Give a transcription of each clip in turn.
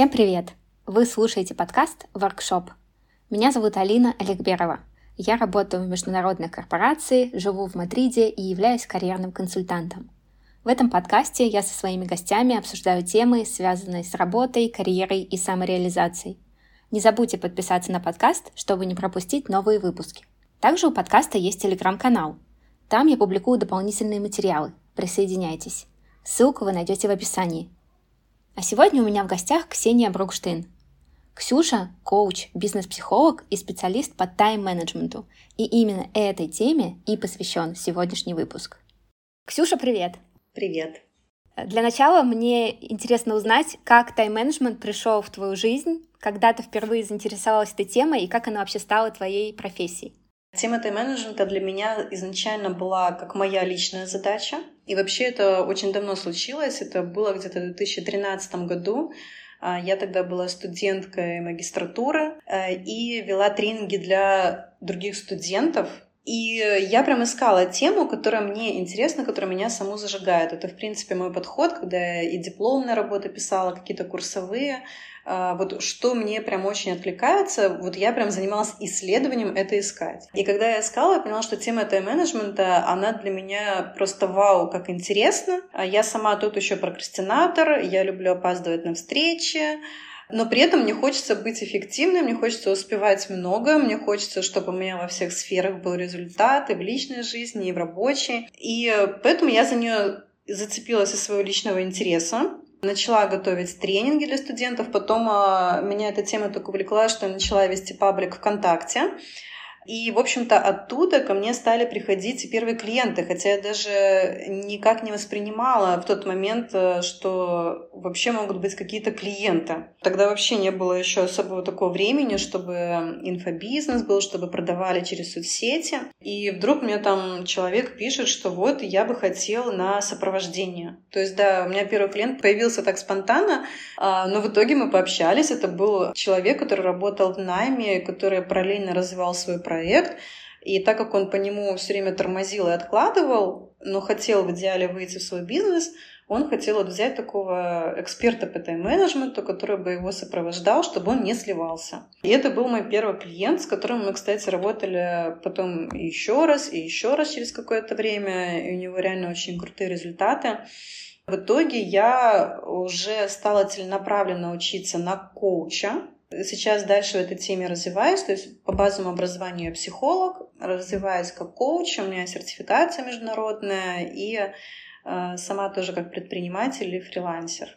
Всем привет! Вы слушаете подкаст «Воркшоп». Меня зовут Алина Олегберова. Я работаю в международной корпорации, живу в Мадриде и являюсь карьерным консультантом. В этом подкасте я со своими гостями обсуждаю темы, связанные с работой, карьерой и самореализацией. Не забудьте подписаться на подкаст, чтобы не пропустить новые выпуски. Также у подкаста есть телеграм-канал. Там я публикую дополнительные материалы. Присоединяйтесь. Ссылку вы найдете в описании. А сегодня у меня в гостях Ксения Брукштейн. Ксюша – коуч, бизнес-психолог и специалист по тайм-менеджменту. И именно этой теме и посвящен сегодняшний выпуск. Ксюша, привет! Привет! Для начала мне интересно узнать, как тайм-менеджмент пришел в твою жизнь, когда ты впервые заинтересовалась этой темой и как она вообще стала твоей профессией. Тема тайм-менеджмента для меня изначально была как моя личная задача. И вообще это очень давно случилось. Это было где-то в 2013 году. А, я тогда была студенткой магистратуры э, и вела тренинги для других студентов. И я прям искала тему, которая мне интересна, которая меня саму зажигает. Это, в принципе, мой подход, когда я и дипломные работы писала, какие-то курсовые, вот что мне прям очень откликается, вот я прям занималась исследованием это искать. И когда я искала, я поняла, что тема тайм-менеджмента, она для меня просто вау, как интересно. А я сама тут еще прокрастинатор, я люблю опаздывать на встречи, но при этом мне хочется быть эффективной, мне хочется успевать много, мне хочется, чтобы у меня во всех сферах был результат и в личной жизни, и в рабочей. И поэтому я за нее зацепилась из своего личного интереса. Начала готовить тренинги для студентов, потом а, меня эта тема так увлекла, что я начала вести паблик ВКонтакте. И, в общем-то, оттуда ко мне стали приходить первые клиенты, хотя я даже никак не воспринимала в тот момент, э, что вообще могут быть какие-то клиенты. Тогда вообще не было еще особого такого времени, чтобы инфобизнес был, чтобы продавали через соцсети. И вдруг мне там человек пишет, что вот я бы хотел на сопровождение. То есть, да, у меня первый клиент появился так спонтанно, а, но в итоге мы пообщались. Это был человек, который работал в найме, который параллельно развивал свой проект. И так как он по нему все время тормозил и откладывал, но хотел в идеале выйти в свой бизнес, он хотел вот взять такого эксперта по тайм-менеджменту, который бы его сопровождал, чтобы он не сливался. И это был мой первый клиент, с которым мы, кстати, работали потом еще раз и еще раз через какое-то время, и у него реально очень крутые результаты. В итоге я уже стала целенаправленно учиться на коуча, Сейчас дальше в этой теме развиваюсь, то есть по базовому образованию я психолог, развиваюсь как коуч, у меня сертификация международная и э, сама тоже как предприниматель или фрилансер.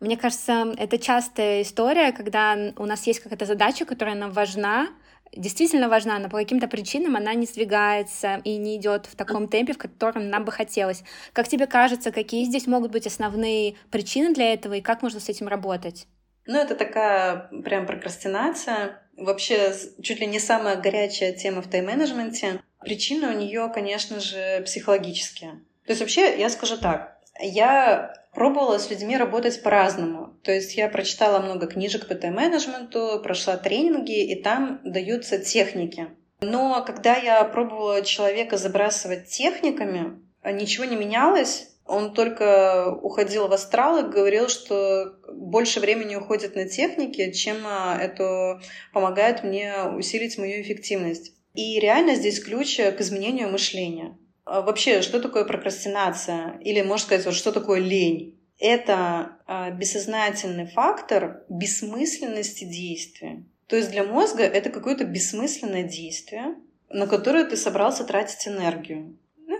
Мне кажется, это частая история, когда у нас есть какая-то задача, которая нам важна, действительно важна, но по каким-то причинам она не сдвигается и не идет в таком темпе, в котором нам бы хотелось. Как тебе кажется, какие здесь могут быть основные причины для этого и как можно с этим работать? Ну, это такая прям прокрастинация. Вообще, чуть ли не самая горячая тема в тайм-менеджменте. Причины у нее, конечно же, психологические. То есть вообще, я скажу так, я пробовала с людьми работать по-разному. То есть я прочитала много книжек по тайм-менеджменту, прошла тренинги, и там даются техники. Но когда я пробовала человека забрасывать техниками, ничего не менялось, он только уходил в астрал и говорил, что больше времени уходит на техники, чем а, это помогает мне усилить мою эффективность. И реально здесь ключ к изменению мышления. А вообще, что такое прокрастинация? Или, можно сказать, вот что такое лень? Это а, бессознательный фактор бессмысленности действия. То есть для мозга это какое-то бессмысленное действие, на которое ты собрался тратить энергию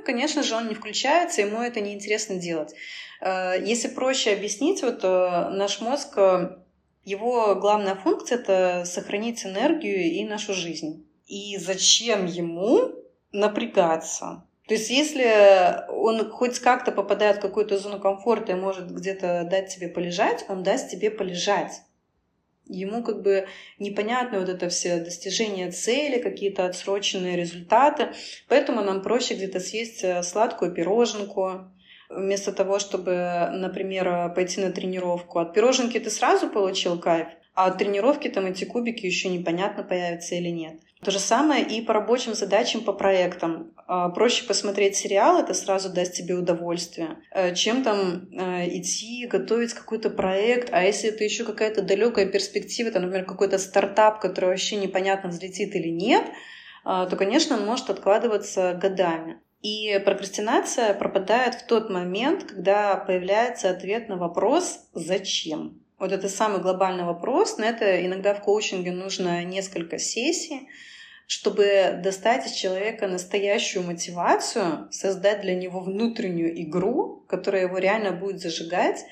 конечно же, он не включается, ему это неинтересно делать. Э, если проще объяснить, вот э, наш мозг, э, его главная функция — это сохранить энергию и нашу жизнь. И зачем ему напрягаться? То есть если он хоть как-то попадает в какую-то зону комфорта и может где-то дать тебе полежать, он даст тебе полежать. Ему как бы непонятно вот это все достижения цели, какие-то отсроченные результаты. Поэтому нам проще где-то съесть э, сладкую пироженку, вместо того, чтобы, например, пойти на тренировку. От пироженки ты сразу получил кайф, а от тренировки там эти кубики еще непонятно появятся или нет. То же самое и по рабочим задачам, по проектам. А, проще посмотреть сериал, это сразу даст тебе удовольствие, э, чем там э, идти готовить какой-то проект. А если это еще какая-то далекая перспектива, там, например, какой-то стартап, который вообще непонятно взлетит или нет, а, то, конечно, он может откладываться годами. И прокрастинация пропадает в тот момент, когда появляется ответ на вопрос «зачем?». Вот это самый глобальный вопрос, на это иногда в коучинге нужно несколько сессий, чтобы достать из человека настоящую мотивацию, создать для него внутреннюю игру, которая его реально будет зажигать,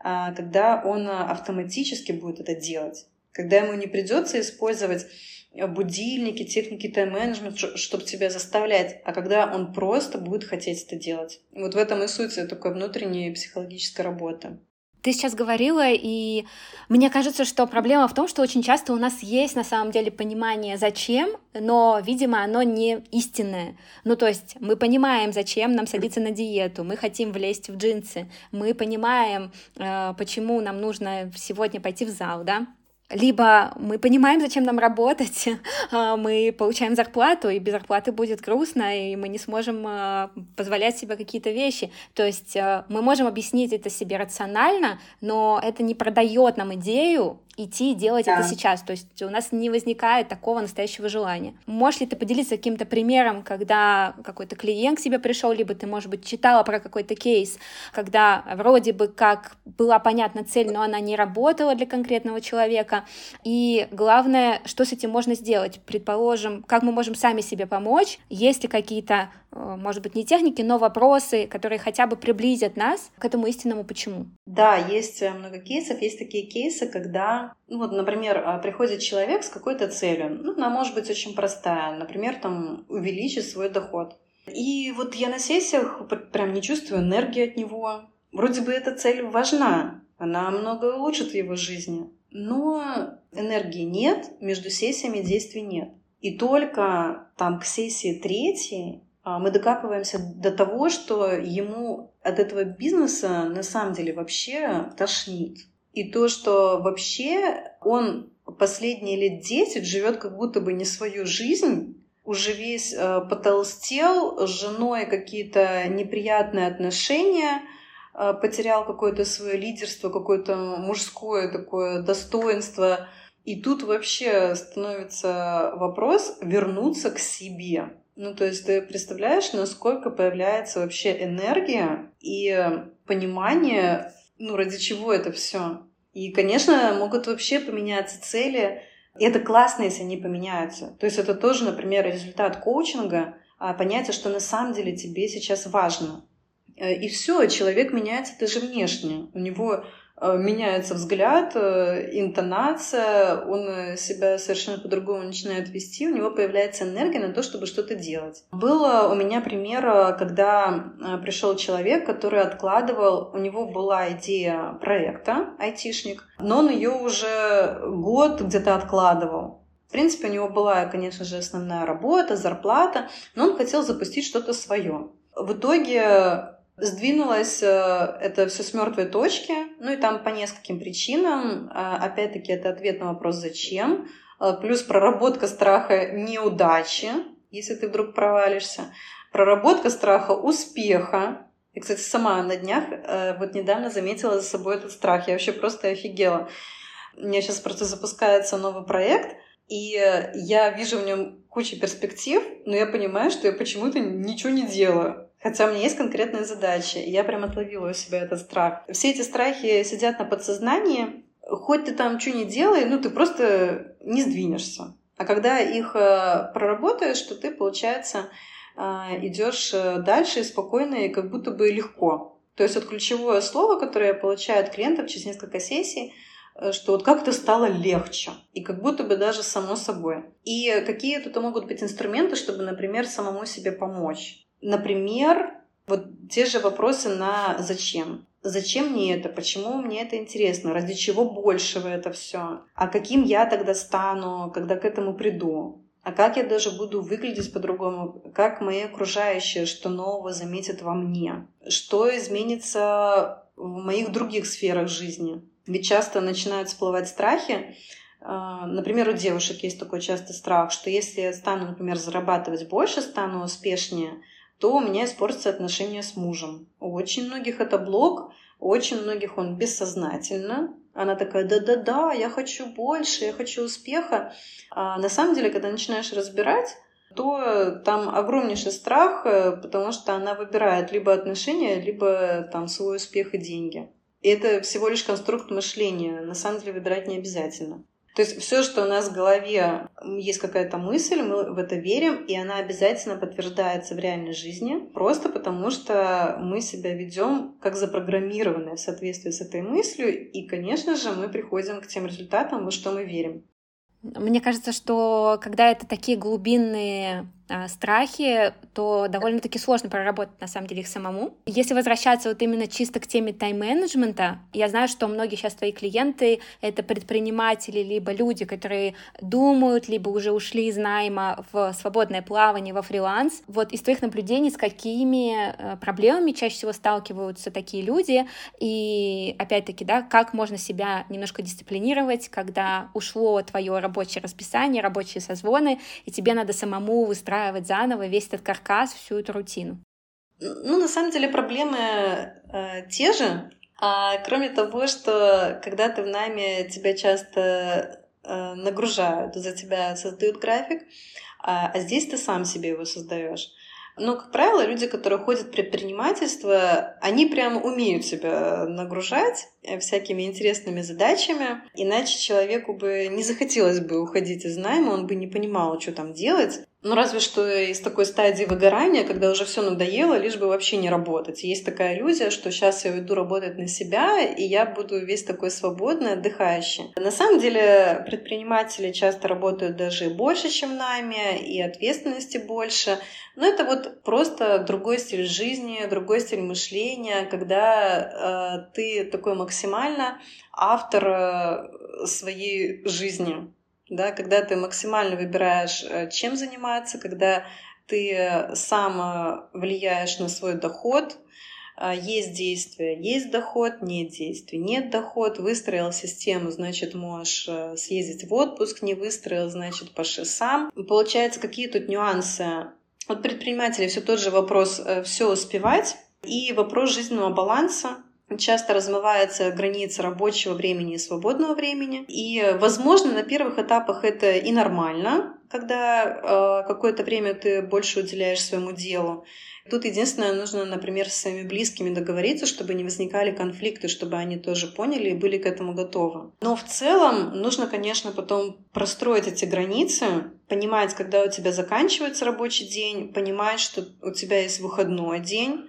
а, когда он автоматически будет это делать. Когда ему не придется использовать будильники, техники тайм-менеджмент, чтобы тебя заставлять, а когда он просто будет хотеть это делать. Вот в этом и суть такой внутренней психологической работы. Ты сейчас говорила, и мне кажется, что проблема в том, что очень часто у нас есть на самом деле понимание, зачем, но, видимо, оно не истинное. Ну, то есть мы понимаем, зачем нам садиться на диету, мы хотим влезть в джинсы, мы понимаем, э, почему нам нужно сегодня пойти в зал, да, либо мы понимаем, зачем нам работать, а, мы получаем зарплату, и без зарплаты будет грустно, и мы не сможем а, позволять себе какие-то вещи. То есть а, мы можем объяснить это себе рационально, но это не продает нам идею идти и делать да. это сейчас. То есть у нас не возникает такого настоящего желания. Можешь ли ты поделиться каким-то примером, когда какой-то клиент к тебе пришел, либо ты, может быть, читала про какой-то кейс, когда вроде бы как была понятна цель, но она не работала для конкретного человека. И главное, что с этим можно сделать? Предположим, как мы можем сами себе помочь? Есть ли какие-то Э, может быть, не техники, но вопросы, которые хотя бы приблизят нас к этому истинному почему. Да, есть э, много кейсов. Есть такие кейсы, когда, ну вот, например, э, приходит человек с какой-то целью. Ну, она может быть очень простая. Например, там, увеличить свой доход. И вот я на сессиях прям не чувствую энергии от него. Вроде бы эта цель важна, она много улучшит в его жизни. Но энергии нет, между сессиями действий нет. И только там к сессии третьей а, мы докапываемся до того, что ему от этого бизнеса на самом деле вообще тошнит. И то, что вообще он последние лет 10 живет как будто бы не свою жизнь, уже весь э, потолстел, с женой какие-то неприятные отношения, э, потерял какое-то свое лидерство, какое-то мужское такое достоинство. И тут вообще становится вопрос вернуться к себе. Ну, то есть ты представляешь, насколько появляется вообще энергия и понимание, ну, ради чего это все. И, конечно, могут вообще поменяться цели. И это классно, если они поменяются. То есть это тоже, например, результат коучинга, а понятие, что на самом деле тебе сейчас важно. Э, и все, человек меняется даже внешне. У него Э, меняется взгляд, э, интонация, он э, себя совершенно по-другому начинает вести, у него появляется энергия на то, чтобы что-то делать. Было у меня пример, когда пришел человек, который откладывал, у него была идея проекта, айтишник, но он ее уже год где-то откладывал. В принципе, у него была, конечно же, основная работа, зарплата, но он хотел запустить что-то свое. В итоге Сдвинулось э, это все с мертвой точки, ну и там по нескольким причинам. Э, опять-таки, это ответ на вопрос «зачем?», э, плюс проработка страха неудачи, если ты вдруг провалишься, проработка страха успеха. И, кстати, сама на днях вот недавно заметила за собой этот страх. Я вообще просто офигела. У меня сейчас просто запускается новый проект, и я вижу в нем кучу перспектив, но я понимаю, что я почему-то ничего не делаю. Хотя у меня есть конкретные задачи, и я прям отловила у себя этот страх. Все эти страхи сидят на подсознании. Хоть ты там что не делай, ну ты просто не сдвинешься. А когда их э, проработаешь, то ты, получается, э, идешь э, дальше спокойно, и как будто бы легко. То есть вот ключевое слово, которое я получаю от клиентов через несколько сессий, что вот как-то стало легче, и как будто бы даже само собой. И какие тут могут быть инструменты, чтобы, например, самому себе помочь. Например, вот те же вопросы на зачем. Зачем мне это? Почему мне это интересно? Ради чего большего это все? А каким я тогда стану, когда к этому приду? А как я даже буду выглядеть по-другому? Как мои окружающие, что нового заметят во мне? Что изменится в моих других сферах жизни? Ведь часто начинают всплывать страхи, а, например, у девушек есть такой частый страх, что если я стану, например, зарабатывать больше, стану успешнее, то у меня испортятся отношения с мужем. У очень многих это блок, у очень многих он бессознательно. Она такая, да-да-да, я хочу больше, я хочу успеха. А на самом деле, когда начинаешь разбирать, то там огромнейший страх, э, потому что она выбирает либо отношения, либо там свой успех и деньги. И это всего лишь конструкт мышления. На самом деле выбирать не обязательно. То есть все, что у нас в голове есть какая-то мысль, мы в это верим, и она обязательно подтверждается в реальной жизни, просто потому что мы себя ведем как запрограммированные в соответствии с этой мыслью, и, конечно же, мы приходим к тем результатам, во что мы верим. Мне кажется, что когда это такие глубинные страхи, то довольно-таки сложно проработать на самом деле их самому. Если возвращаться вот именно чисто к теме тайм-менеджмента, я знаю, что многие сейчас твои клиенты — это предприниматели, либо люди, которые думают, либо уже ушли из найма в свободное плавание, во фриланс. Вот из твоих наблюдений, с какими э, проблемами чаще всего сталкиваются такие люди, и опять-таки, да, как можно себя немножко дисциплинировать, когда ушло твое рабочее расписание, рабочие созвоны, и тебе надо самому выстраивать выстраивать заново весь этот каркас, всю эту рутину? Ну, на самом деле проблемы э, те же. А кроме того, что когда ты в найме, тебя часто э, нагружают, за тебя создают график, а, а здесь ты сам себе его создаешь. Но, как правило, люди, которые ходят в предпринимательство, они прямо умеют себя нагружать э, всякими интересными задачами, иначе человеку бы не захотелось бы уходить из найма, он бы не понимал, что там делать. Ну, разве что из такой стадии выгорания, когда уже все надоело, лишь бы вообще не работать. Есть такая иллюзия, что сейчас я уйду работать на себя, и я буду весь такой свободный, отдыхающий. На самом деле предприниматели часто работают даже больше, чем нами, и ответственности больше. Но это вот просто другой стиль жизни, другой стиль мышления, когда э, ты такой максимально автор э, своей жизни да, когда ты максимально выбираешь, э, чем заниматься, когда ты сам э, влияешь на свой доход, э, есть действие, есть доход, нет действий, нет доход, выстроил систему, значит, можешь съездить в отпуск, не выстроил, значит, поши сам. Получается, какие тут нюансы? От предпринимателей все тот же вопрос все успевать и вопрос жизненного баланса, часто размывается граница рабочего времени и свободного времени. И, возможно, на первых этапах это и нормально, когда э, какое-то время ты больше уделяешь своему делу. Тут единственное, нужно, например, с своими близкими договориться, чтобы не возникали конфликты, чтобы они тоже поняли и были к этому готовы. Но в целом нужно, конечно, потом простроить эти границы, понимать, когда у тебя заканчивается рабочий день, понимать, что у тебя есть выходной день,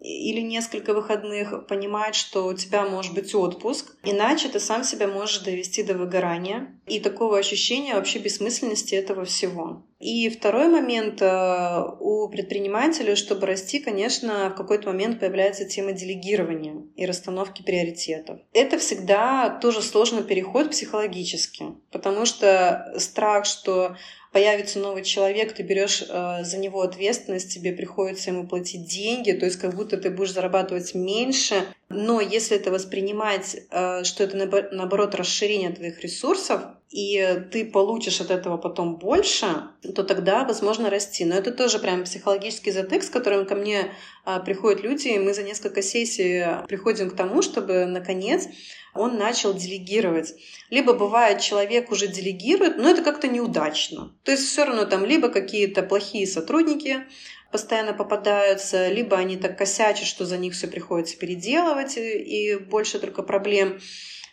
или несколько выходных, понимать, что у тебя может быть отпуск, иначе ты сам себя можешь довести до выгорания и такого ощущения вообще бессмысленности этого всего. И второй момент э, у предпринимателя, чтобы расти, конечно, в какой-то момент появляется тема делегирования и расстановки приоритетов. Это всегда тоже сложный переход психологически, потому что страх, что появится новый человек, ты берешь э, за него ответственность, тебе приходится ему платить деньги, то есть как будто ты будешь зарабатывать меньше. Но если это воспринимать, э, что это наоборот расширение твоих ресурсов, и ты получишь от этого потом больше, то тогда возможно расти. Но это тоже прям психологический затык, с которым ко мне э, приходят люди, и мы за несколько сессий приходим к тому, чтобы наконец он начал делегировать. Либо бывает, человек уже делегирует, но это как-то неудачно. То есть все равно там либо какие-то плохие сотрудники постоянно попадаются, либо они так косячат, что за них все приходится переделывать, и больше только проблем.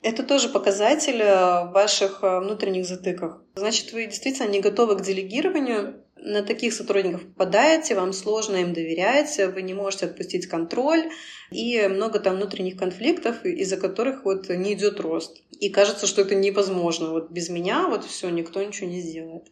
Это тоже показатель э, ваших э, внутренних затыков. Значит, вы действительно не готовы к делегированию, на таких сотрудников попадаете, вам сложно им доверять, вы не можете отпустить контроль, и много там внутренних конфликтов, из-за которых вот не идет рост. И кажется, что это невозможно. Вот без меня вот все, никто ничего не сделает.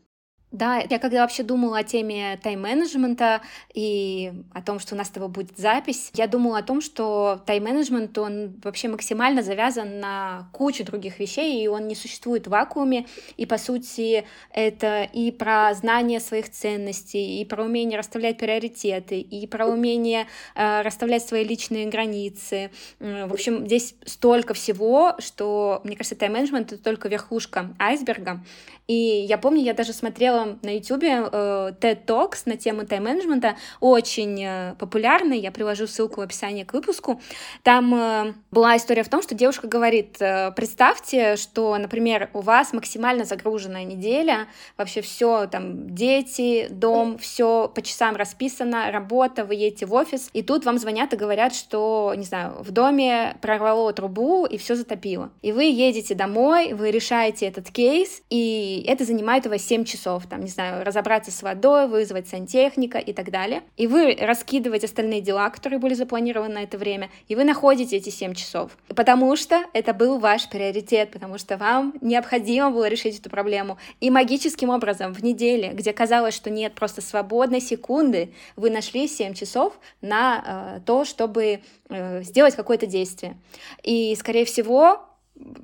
Да, я когда вообще думала о теме тайм-менеджмента и о том, что у нас с тобой будет запись, я думала о том, что тайм-менеджмент, он вообще максимально завязан на кучу других вещей, и он не существует в вакууме, и, по сути, это и про знание своих ценностей, и про умение расставлять приоритеты, и про умение э, расставлять свои личные границы. В общем, здесь столько всего, что, мне кажется, тайм-менеджмент — это только верхушка айсберга, и я помню, я даже смотрела на YouTube э, TED Talks на тему тайм-менеджмента, очень э, популярный, я привожу ссылку в описании к выпуску. Там э, была история в том, что девушка говорит, э, представьте, что, например, у вас максимально загруженная неделя, вообще все, там, дети, дом, все по часам расписано, работа, вы едете в офис, и тут вам звонят и говорят, что, не знаю, в доме прорвало трубу и все затопило. И вы едете домой, вы решаете этот кейс, и это занимает у вас 7 часов, там, не знаю, разобраться с водой, вызвать сантехника и так далее. И вы раскидываете остальные дела, которые были запланированы на это время, и вы находите эти 7 часов. Потому что это был ваш приоритет, потому что вам необходимо было решить эту проблему. И магическим образом в неделе, где казалось, что нет просто свободной секунды, вы нашли 7 часов на э, то, чтобы э, сделать какое-то действие. И, скорее всего,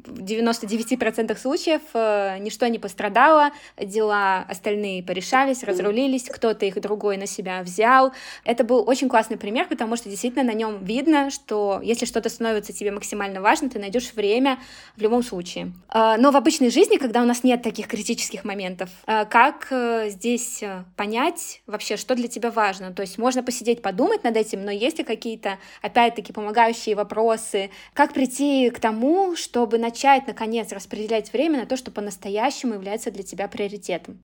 в 99% случаев э, ничто не пострадало, дела остальные порешались, разрулились, кто-то их другой на себя взял. Это был очень классный пример, потому что действительно на нем видно, что если что-то становится тебе максимально важно, ты найдешь время в любом случае. Э, но в обычной жизни, когда у нас нет таких критических моментов, э, как здесь понять вообще, что для тебя важно? То есть можно посидеть, подумать над этим, но есть ли какие-то, опять-таки, помогающие вопросы? Как прийти к тому, что чтобы начать, наконец, распределять время на то, что по-настоящему является для тебя приоритетом?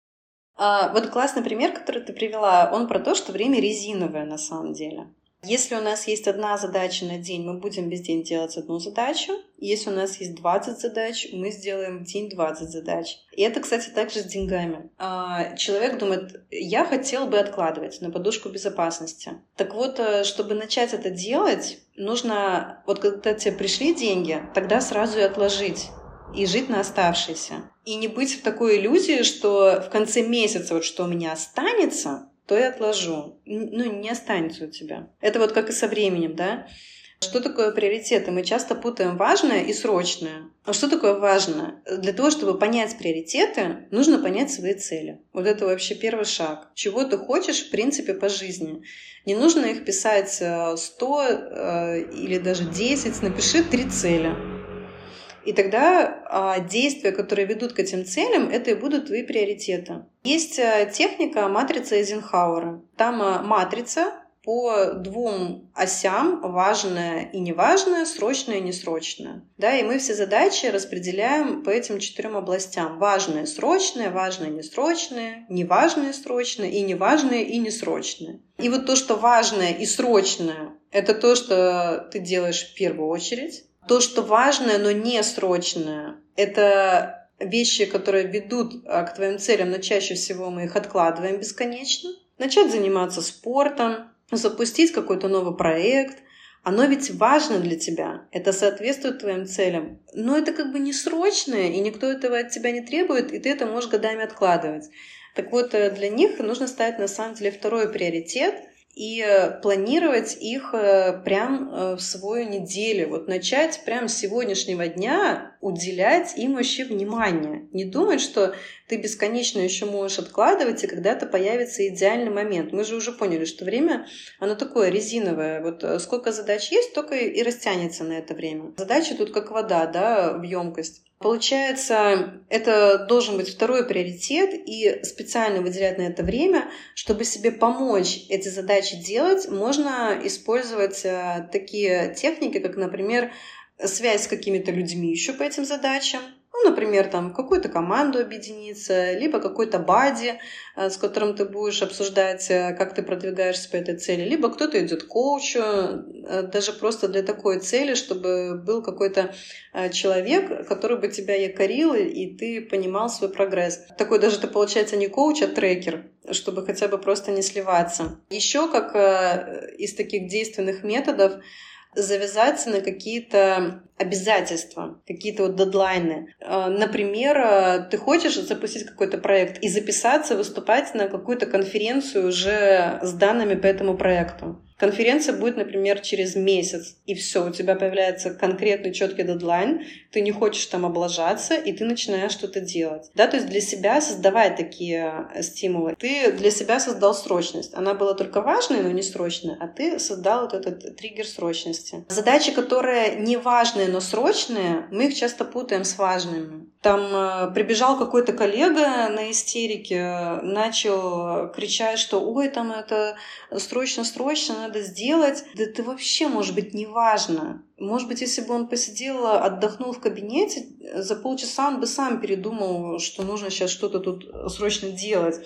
А, вот классный пример, который ты привела, он про то, что время резиновое на самом деле. Если у нас есть одна задача на день, мы будем весь день делать одну задачу. Если у нас есть 20 задач, мы сделаем в день 20 задач. И это, кстати, также с деньгами. А, человек думает, я хотел бы откладывать на подушку безопасности. Так вот, э, чтобы начать это делать, нужно, вот когда тебе пришли деньги, тогда сразу и отложить и жить на оставшиеся. И не быть в такой иллюзии, что в конце месяца вот что у меня останется, то я отложу. Ну, не останется у тебя. Это вот как и со временем, да? Что такое приоритеты? Мы часто путаем важное и срочное. А что такое важное? Для того, чтобы понять приоритеты, нужно понять свои цели. Вот это вообще первый шаг. Чего ты хочешь, в принципе, по жизни. Не нужно их писать 100 э, э, или даже 10. Напиши три цели. И тогда а, действия, которые ведут к этим целям, это и будут твои приоритеты. Есть а, техника матрицы Эйзенхауэра. Там а, матрица по двум осям важное и неважное, срочное и несрочное. Да, и мы все задачи распределяем по этим четырем областям. Важное, срочное, важное, несрочное, неважное, срочное и неважное и несрочное. И вот то, что важное и срочное, это то, что ты делаешь в первую очередь. То, что важное, но не срочное, это вещи, которые ведут а, к твоим целям, но чаще всего мы их откладываем бесконечно. Начать заниматься спортом, запустить какой-то новый проект. Оно ведь важно для тебя, это соответствует твоим целям. Но это как бы не срочное, и никто этого от тебя не требует, и ты это можешь годами откладывать. Так вот, э, для них нужно ставить на самом деле второй приоритет – и э, планировать их э, прям э, в свою неделю. Вот начать прям с сегодняшнего дня уделять им вообще внимание. Не думать, что ты бесконечно еще можешь откладывать, и когда-то появится идеальный момент. Мы же уже поняли, что время, оно такое резиновое. Вот сколько задач есть, столько и растянется на это время. Задача тут как вода, да, в емкость. Получается, это должен быть второй приоритет и специально выделять на это время, чтобы себе помочь эти задачи делать, можно использовать э, такие техники, как, например, связь с какими-то людьми еще по этим задачам, ну, например, там какую-то команду объединиться, либо какой-то бади, э, с которым ты будешь обсуждать, э, как ты продвигаешься по этой цели, либо кто-то идет к коучу, э, даже просто для такой цели, чтобы был какой-то человек, который бы тебя якорил, и ты понимал свой прогресс. Такой даже это получается не коуч, а трекер, чтобы хотя бы просто не сливаться. Еще как из таких действенных методов завязаться на какие-то обязательства, какие-то вот дедлайны. Э, например, э, ты хочешь запустить какой-то проект и записаться, выступать на какую-то конференцию уже с данными по этому проекту. Конференция будет, например, через месяц, и все, у тебя появляется конкретный четкий дедлайн, ты не хочешь там облажаться, и ты начинаешь что-то делать. Да, то есть для себя создавать такие э, стимулы. Ты для себя создал срочность. Она была только важной, но не срочной, а ты создал вот этот триггер срочности. Задачи, которые не важные, но срочные, мы их часто путаем с важными. Там э, прибежал какой-то коллега на истерике, начал кричать, что ой, там это срочно-срочно, надо сделать. Да это вообще, может быть, не важно. Может быть, если бы он посидел, отдохнул в кабинете, за полчаса он бы сам передумал, что нужно сейчас что-то тут срочно делать.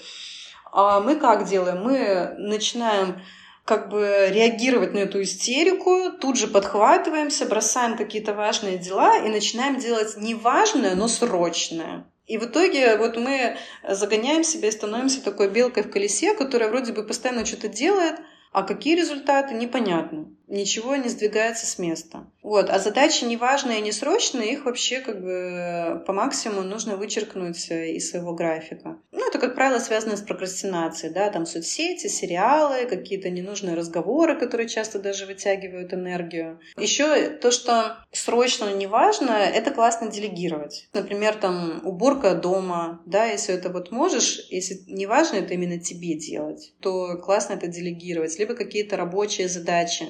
А мы как делаем? Мы начинаем как бы реагировать на эту истерику, тут же подхватываемся, бросаем какие-то важные дела и начинаем делать не важное, но срочное. И в итоге вот мы загоняем себя и становимся такой белкой в колесе, которая вроде бы постоянно что-то делает, а какие результаты, непонятно. Ничего не сдвигается с места. Вот. А задачи неважные и несрочные, их вообще как бы по максимуму нужно вычеркнуть из своего графика. Ну, это, как правило, связано с прокрастинацией, да, там соцсети, сериалы, какие-то ненужные разговоры, которые часто даже вытягивают энергию. Еще то, что срочно, но неважно, это классно делегировать. Например, там уборка дома, да, если это вот можешь, если неважно это именно тебе делать, то классно это делегировать либо какие-то рабочие задачи.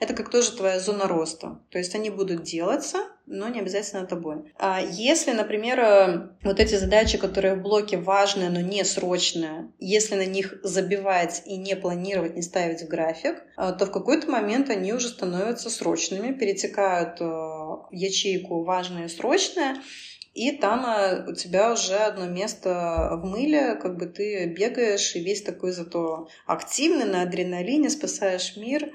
Это как тоже твоя зона роста. То есть они будут делаться, но не обязательно тобой. А если, например, э, вот эти задачи, которые в блоке важные, но не срочные, если на них забивать и не планировать, не ставить в график, э, то в какой-то момент они уже становятся срочными, перетекают э, в ячейку важное и срочное, и там у тебя уже одно место в мыле, как бы ты бегаешь и весь такой зато активный, на адреналине, спасаешь мир.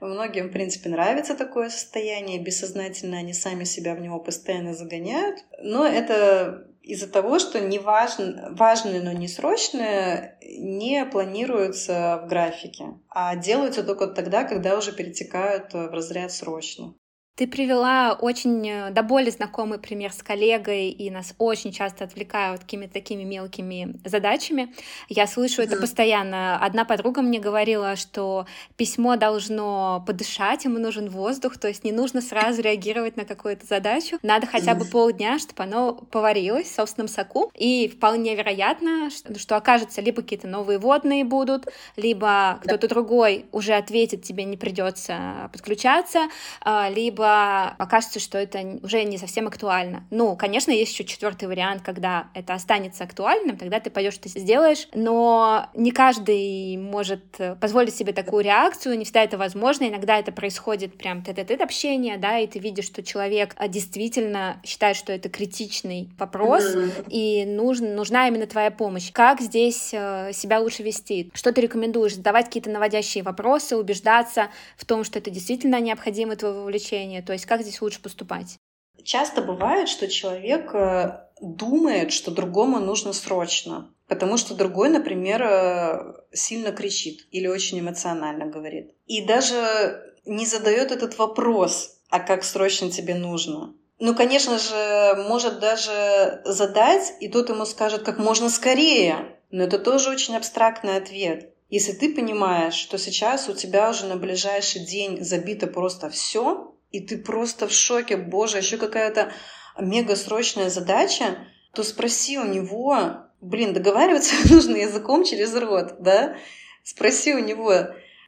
Многим, в принципе, нравится такое состояние, бессознательно они сами себя в него постоянно загоняют. Но это из-за того, что не важно, важные, но не срочные не планируются в графике, а делаются только тогда, когда уже перетекают в разряд срочно. Ты привела очень э, до боли знакомый пример с коллегой, и нас очень часто отвлекают какими-то такими мелкими задачами. Я слышу это постоянно. Одна подруга мне говорила, что письмо должно подышать, ему нужен воздух, то есть не нужно сразу реагировать на какую-то задачу. Надо хотя бы полдня, чтобы оно поварилось в собственном соку. И вполне вероятно, что, что окажется либо какие-то новые водные будут, либо кто-то другой уже ответит, тебе не придется подключаться, а, либо либо окажется, что это уже не совсем актуально. Ну, конечно, есть еще четвертый вариант, когда это останется актуальным, тогда ты пойдешь ты сделаешь, но не каждый может позволить себе такую реакцию, не всегда это возможно, иногда это происходит прям тет-тет общение, да, и ты видишь, что человек а, действительно считает, что это критичный вопрос, mm-hmm. и нужен, нужна именно твоя помощь. Как здесь э, себя лучше вести? Что ты рекомендуешь? Задавать какие-то наводящие вопросы, убеждаться в том, что это действительно необходимо твое вовлечение, решение? То есть как здесь лучше поступать? Часто бывает, что человек э, думает, что другому нужно срочно, потому что другой, например, э, сильно кричит или очень эмоционально говорит. И даже не задает этот вопрос, а как срочно тебе нужно. Ну, конечно же, может даже задать, и тот ему скажет как можно скорее. Но это тоже очень абстрактный ответ. Если ты понимаешь, что сейчас у тебя уже на ближайший день забито просто все, и ты просто в шоке, боже, еще какая-то мега срочная задача, то спроси у него, блин, договариваться нужно языком через рот, да? Спроси у него,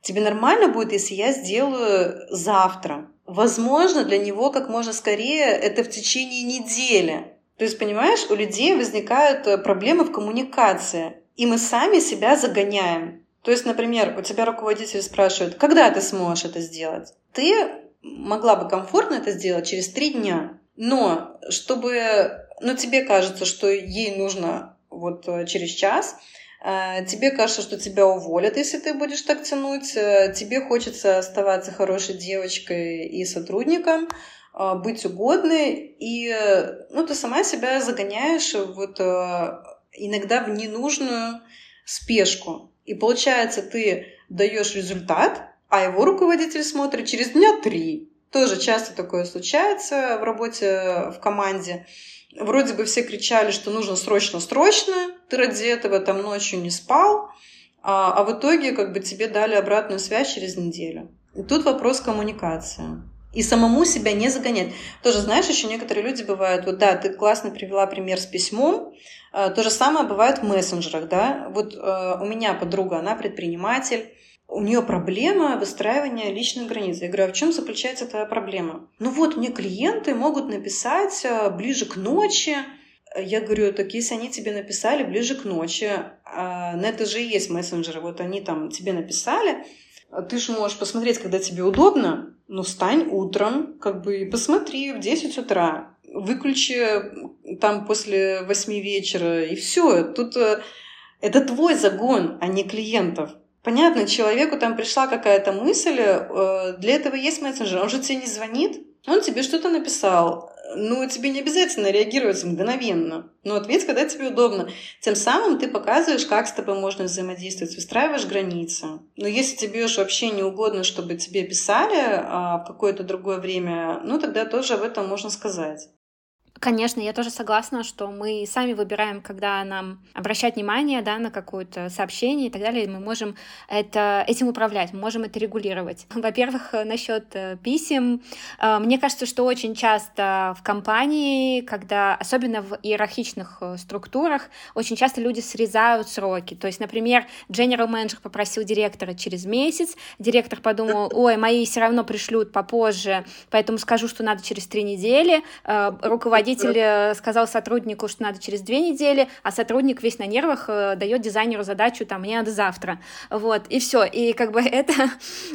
тебе нормально будет, если я сделаю завтра? Возможно, для него как можно скорее это в течение недели. То есть, понимаешь, у людей возникают э, проблемы в коммуникации, и мы сами себя загоняем. То есть, например, у тебя руководитель спрашивает, когда ты сможешь это сделать? Ты могла бы комфортно это сделать через три дня. Но чтобы, ну, тебе кажется, что ей нужно вот э, через час, э, тебе кажется, что тебя уволят, если ты будешь так тянуть, э, тебе хочется оставаться хорошей девочкой и сотрудником, быть угодной, и ну, ты сама себя загоняешь вот иногда в ненужную спешку. И получается, ты даешь результат, а его руководитель смотрит через дня три. Тоже часто такое случается в работе в команде. Вроде бы все кричали, что нужно срочно-срочно, ты ради этого там ночью не спал, а, а в итоге как бы тебе дали обратную связь через неделю. И тут вопрос коммуникации. И самому себя не загонять. Тоже, знаешь, еще некоторые люди бывают, вот да, ты классно привела пример с письмом, а, то же самое бывает в мессенджерах, да. Вот э, у меня подруга, она предприниматель, у нее проблема выстраивания личных границ. Я говорю, а в чем заключается твоя проблема? Ну вот, мне клиенты могут написать э, ближе к ночи. Я говорю, так если они тебе написали ближе к ночи, а на это же и есть мессенджеры, вот они там тебе написали, ты же можешь посмотреть, когда тебе удобно, ну, встань утром, как бы, и посмотри в 10 утра, выключи там после 8 вечера, и все. Тут э, это твой загон, а не клиентов. Понятно, человеку там пришла какая-то мысль, э, для этого есть мессенджер, он же тебе не звонит, он тебе что-то написал, ну, тебе не обязательно реагировать мгновенно, но ответь, когда тебе удобно. Тем самым ты показываешь, как с тобой можно взаимодействовать, выстраиваешь границы. Но если тебе уж вообще не угодно, чтобы тебе писали а, в какое-то другое время, ну, тогда тоже об этом можно сказать. Конечно, я тоже согласна, что мы сами выбираем, когда нам обращать внимание да, на какое-то сообщение и так далее, и мы можем это, этим управлять, мы можем это регулировать. Во-первых, насчет э, писем. Э, мне кажется, что очень часто в компании, когда, особенно в иерархичных э, структурах, очень часто люди срезают сроки. То есть, например, general менеджер попросил директора через месяц, директор подумал, ой, мои все равно пришлют попозже, поэтому скажу, что надо через три недели. Руководитель руководитель э, сказал сотруднику, что надо через две недели, а сотрудник весь на нервах э, дает дизайнеру задачу, там, мне надо завтра. Вот, и все. И как бы это,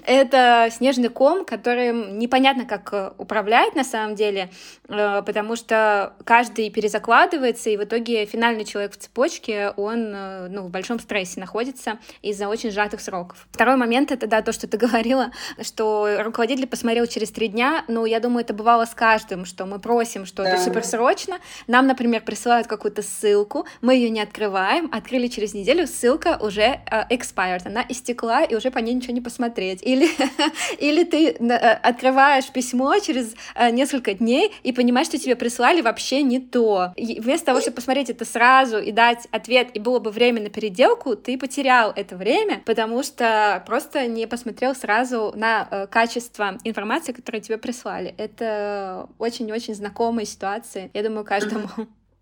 это снежный ком, которым непонятно, как э, управлять на самом деле, потому что каждый перезакладывается, и в итоге финальный человек в цепочке, он ну, в большом стрессе находится из-за очень сжатых сроков. Второй момент — это, да, то, что ты говорила, что руководитель посмотрел через три дня, ну, я думаю, это бывало с каждым, что мы просим что-то да. супер срочно. Нам, например, присылают какую-то ссылку, мы ее не открываем, открыли через неделю, ссылка уже uh, expired, она истекла, и уже по ней ничего не посмотреть. Или, или ты uh, открываешь письмо через uh, несколько дней и понимаешь, что тебе прислали вообще не то. И вместо того, чтобы посмотреть это сразу и дать ответ, и было бы время на переделку, ты потерял это время, потому что просто не посмотрел сразу на uh, качество информации, которую тебе прислали. Это очень-очень знакомая ситуация ситуации. Я думаю, каждому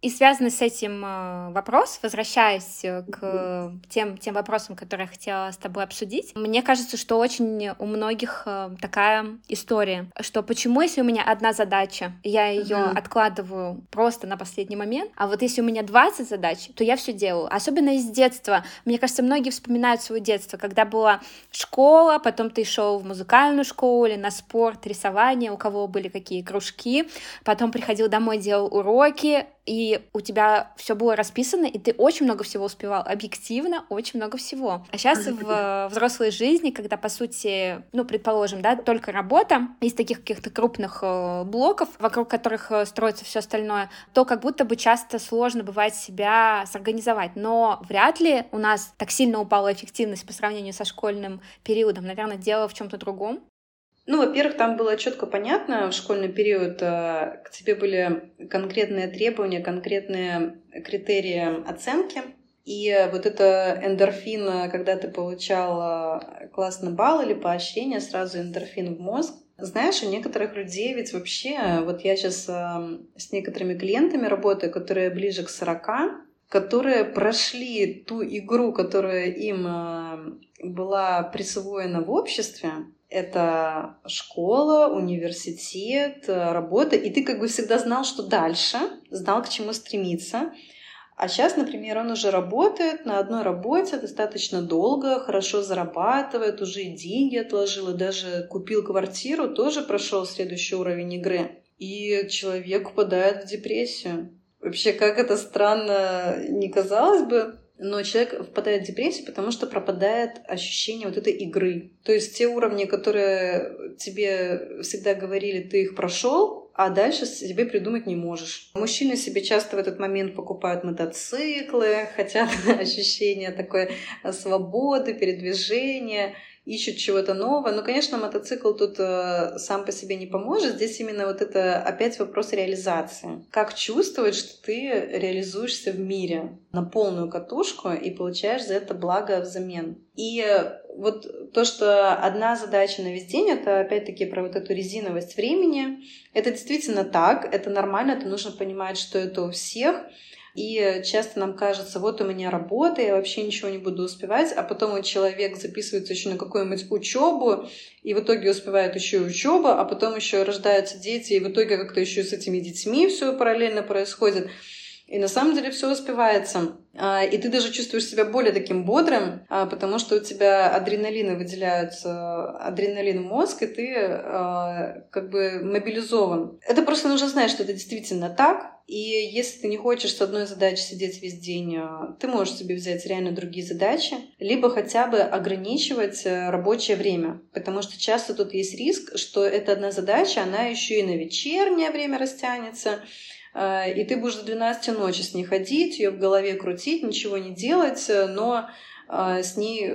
и связанный с этим э, вопрос, возвращаясь э, к тем, тем вопросам, которые я хотела с тобой обсудить, мне кажется, что очень у многих э, такая история, что почему, если у меня одна задача, я ее uh-huh. откладываю просто на последний момент, а вот если у меня 20 задач, то я все делаю. Особенно из детства. Мне кажется, многие вспоминают свое детство, когда была школа, потом ты шел в музыкальную школу или на спорт, рисование, у кого были какие кружки, потом приходил домой, делал уроки, и у тебя все было расписано, и ты очень много всего успевал, объективно очень много всего. А сейчас в взрослой жизни, когда, по сути, ну, предположим, да, только работа, из таких каких-то крупных э, блоков, вокруг которых э, строится все остальное, то как будто бы часто сложно бывает себя сорганизовать. Но вряд ли у нас так сильно упала эффективность по сравнению со школьным периодом. Наверное, дело в чем-то другом. Ну, во-первых, там было четко понятно в школьный период, э, к тебе были конкретные требования, конкретные критерии оценки. И вот это эндорфин, когда ты получал э, классный балл или поощрение, сразу эндорфин в мозг. Знаешь, у некоторых людей ведь вообще, вот я сейчас э, с некоторыми клиентами работаю, которые ближе к 40, которые прошли ту игру, которая им была присвоена в обществе, это школа, университет, э, работа, и ты как бы всегда знал, что дальше, знал, к чему стремиться. А сейчас, например, он уже работает на одной работе достаточно долго, хорошо зарабатывает, уже и деньги отложил, и даже купил квартиру, тоже прошел следующий уровень игры. И человек впадает в депрессию. Вообще, как это странно не казалось бы, но человек впадает в депрессию, потому что пропадает ощущение вот этой игры. То есть те уровни, которые тебе всегда говорили, ты их прошел, а дальше себе придумать не можешь. Мужчины себе часто в этот момент покупают мотоциклы, хотят ощущения такой свободы, передвижения ищут чего-то нового. Но, конечно, мотоцикл тут э, сам по себе не поможет. Здесь именно вот это опять вопрос реализации. Как чувствовать, что ты реализуешься в мире на полную катушку и получаешь за это благо взамен. И вот то, что одна задача на весь день, это опять-таки про вот эту резиновость времени. Это действительно так, это нормально, это нужно понимать, что это у всех. И часто нам кажется, вот у меня работа, я вообще ничего не буду успевать, а потом вот человек записывается еще на какую-нибудь учебу, и в итоге успевает еще и учеба, а потом еще рождаются дети, и в итоге как-то еще с этими детьми все параллельно происходит. И на самом деле все успевается. А, и ты даже чувствуешь себя более таким бодрым, а, потому что у тебя адреналины выделяются, адреналин в мозг, и ты а, как бы мобилизован. Это просто нужно знать, что это действительно так. И если ты не хочешь с одной задачей сидеть весь день, ты можешь себе взять реально другие задачи, либо хотя бы ограничивать э, рабочее время. Потому что часто тут есть риск, что эта одна задача, она еще и на вечернее время растянется, Э, и ты будешь до 12 ночи с ней ходить, ее в голове крутить, ничего не делать, э, но э, с ней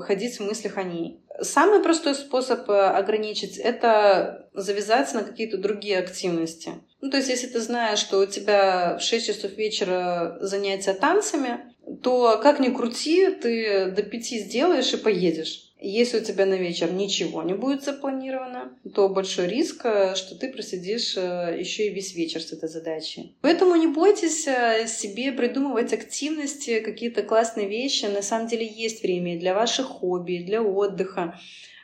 ходить в мыслях о ней. Самый простой способ ограничить — это завязаться на какие-то другие активности. Ну, то есть, если ты знаешь, что у тебя в 6 часов вечера занятия танцами, то как ни крути, ты до 5 сделаешь и поедешь. Если у тебя на вечер ничего не будет запланировано, то большой риск, э, что ты просидишь э, еще и весь вечер с этой задачей. Поэтому не бойтесь э, себе придумывать активности, какие-то классные вещи. На самом деле есть время для ваших хобби, для отдыха.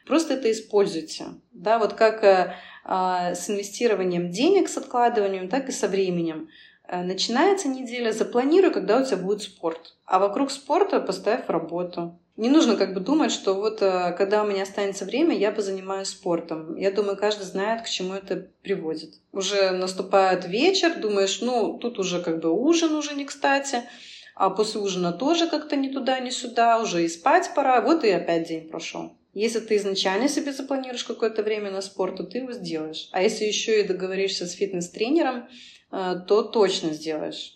Просто это используйте. Да, вот как а, с инвестированием денег, с откладыванием, так и со временем. Начинается неделя, запланируй, когда у тебя будет спорт. А вокруг спорта поставь работу. Не нужно как бы думать, что вот э, когда у меня останется время, я позанимаюсь спортом. Я думаю, каждый знает, к чему это приводит. Уже наступает вечер, думаешь, ну, тут уже как бы ужин уже не кстати, а после ужина тоже как-то ни туда, ни сюда, уже и спать пора, вот и опять день прошел. Если ты изначально себе запланируешь какое-то время на спорт, то ты его сделаешь. А если еще и договоришься с фитнес-тренером, э, то точно сделаешь.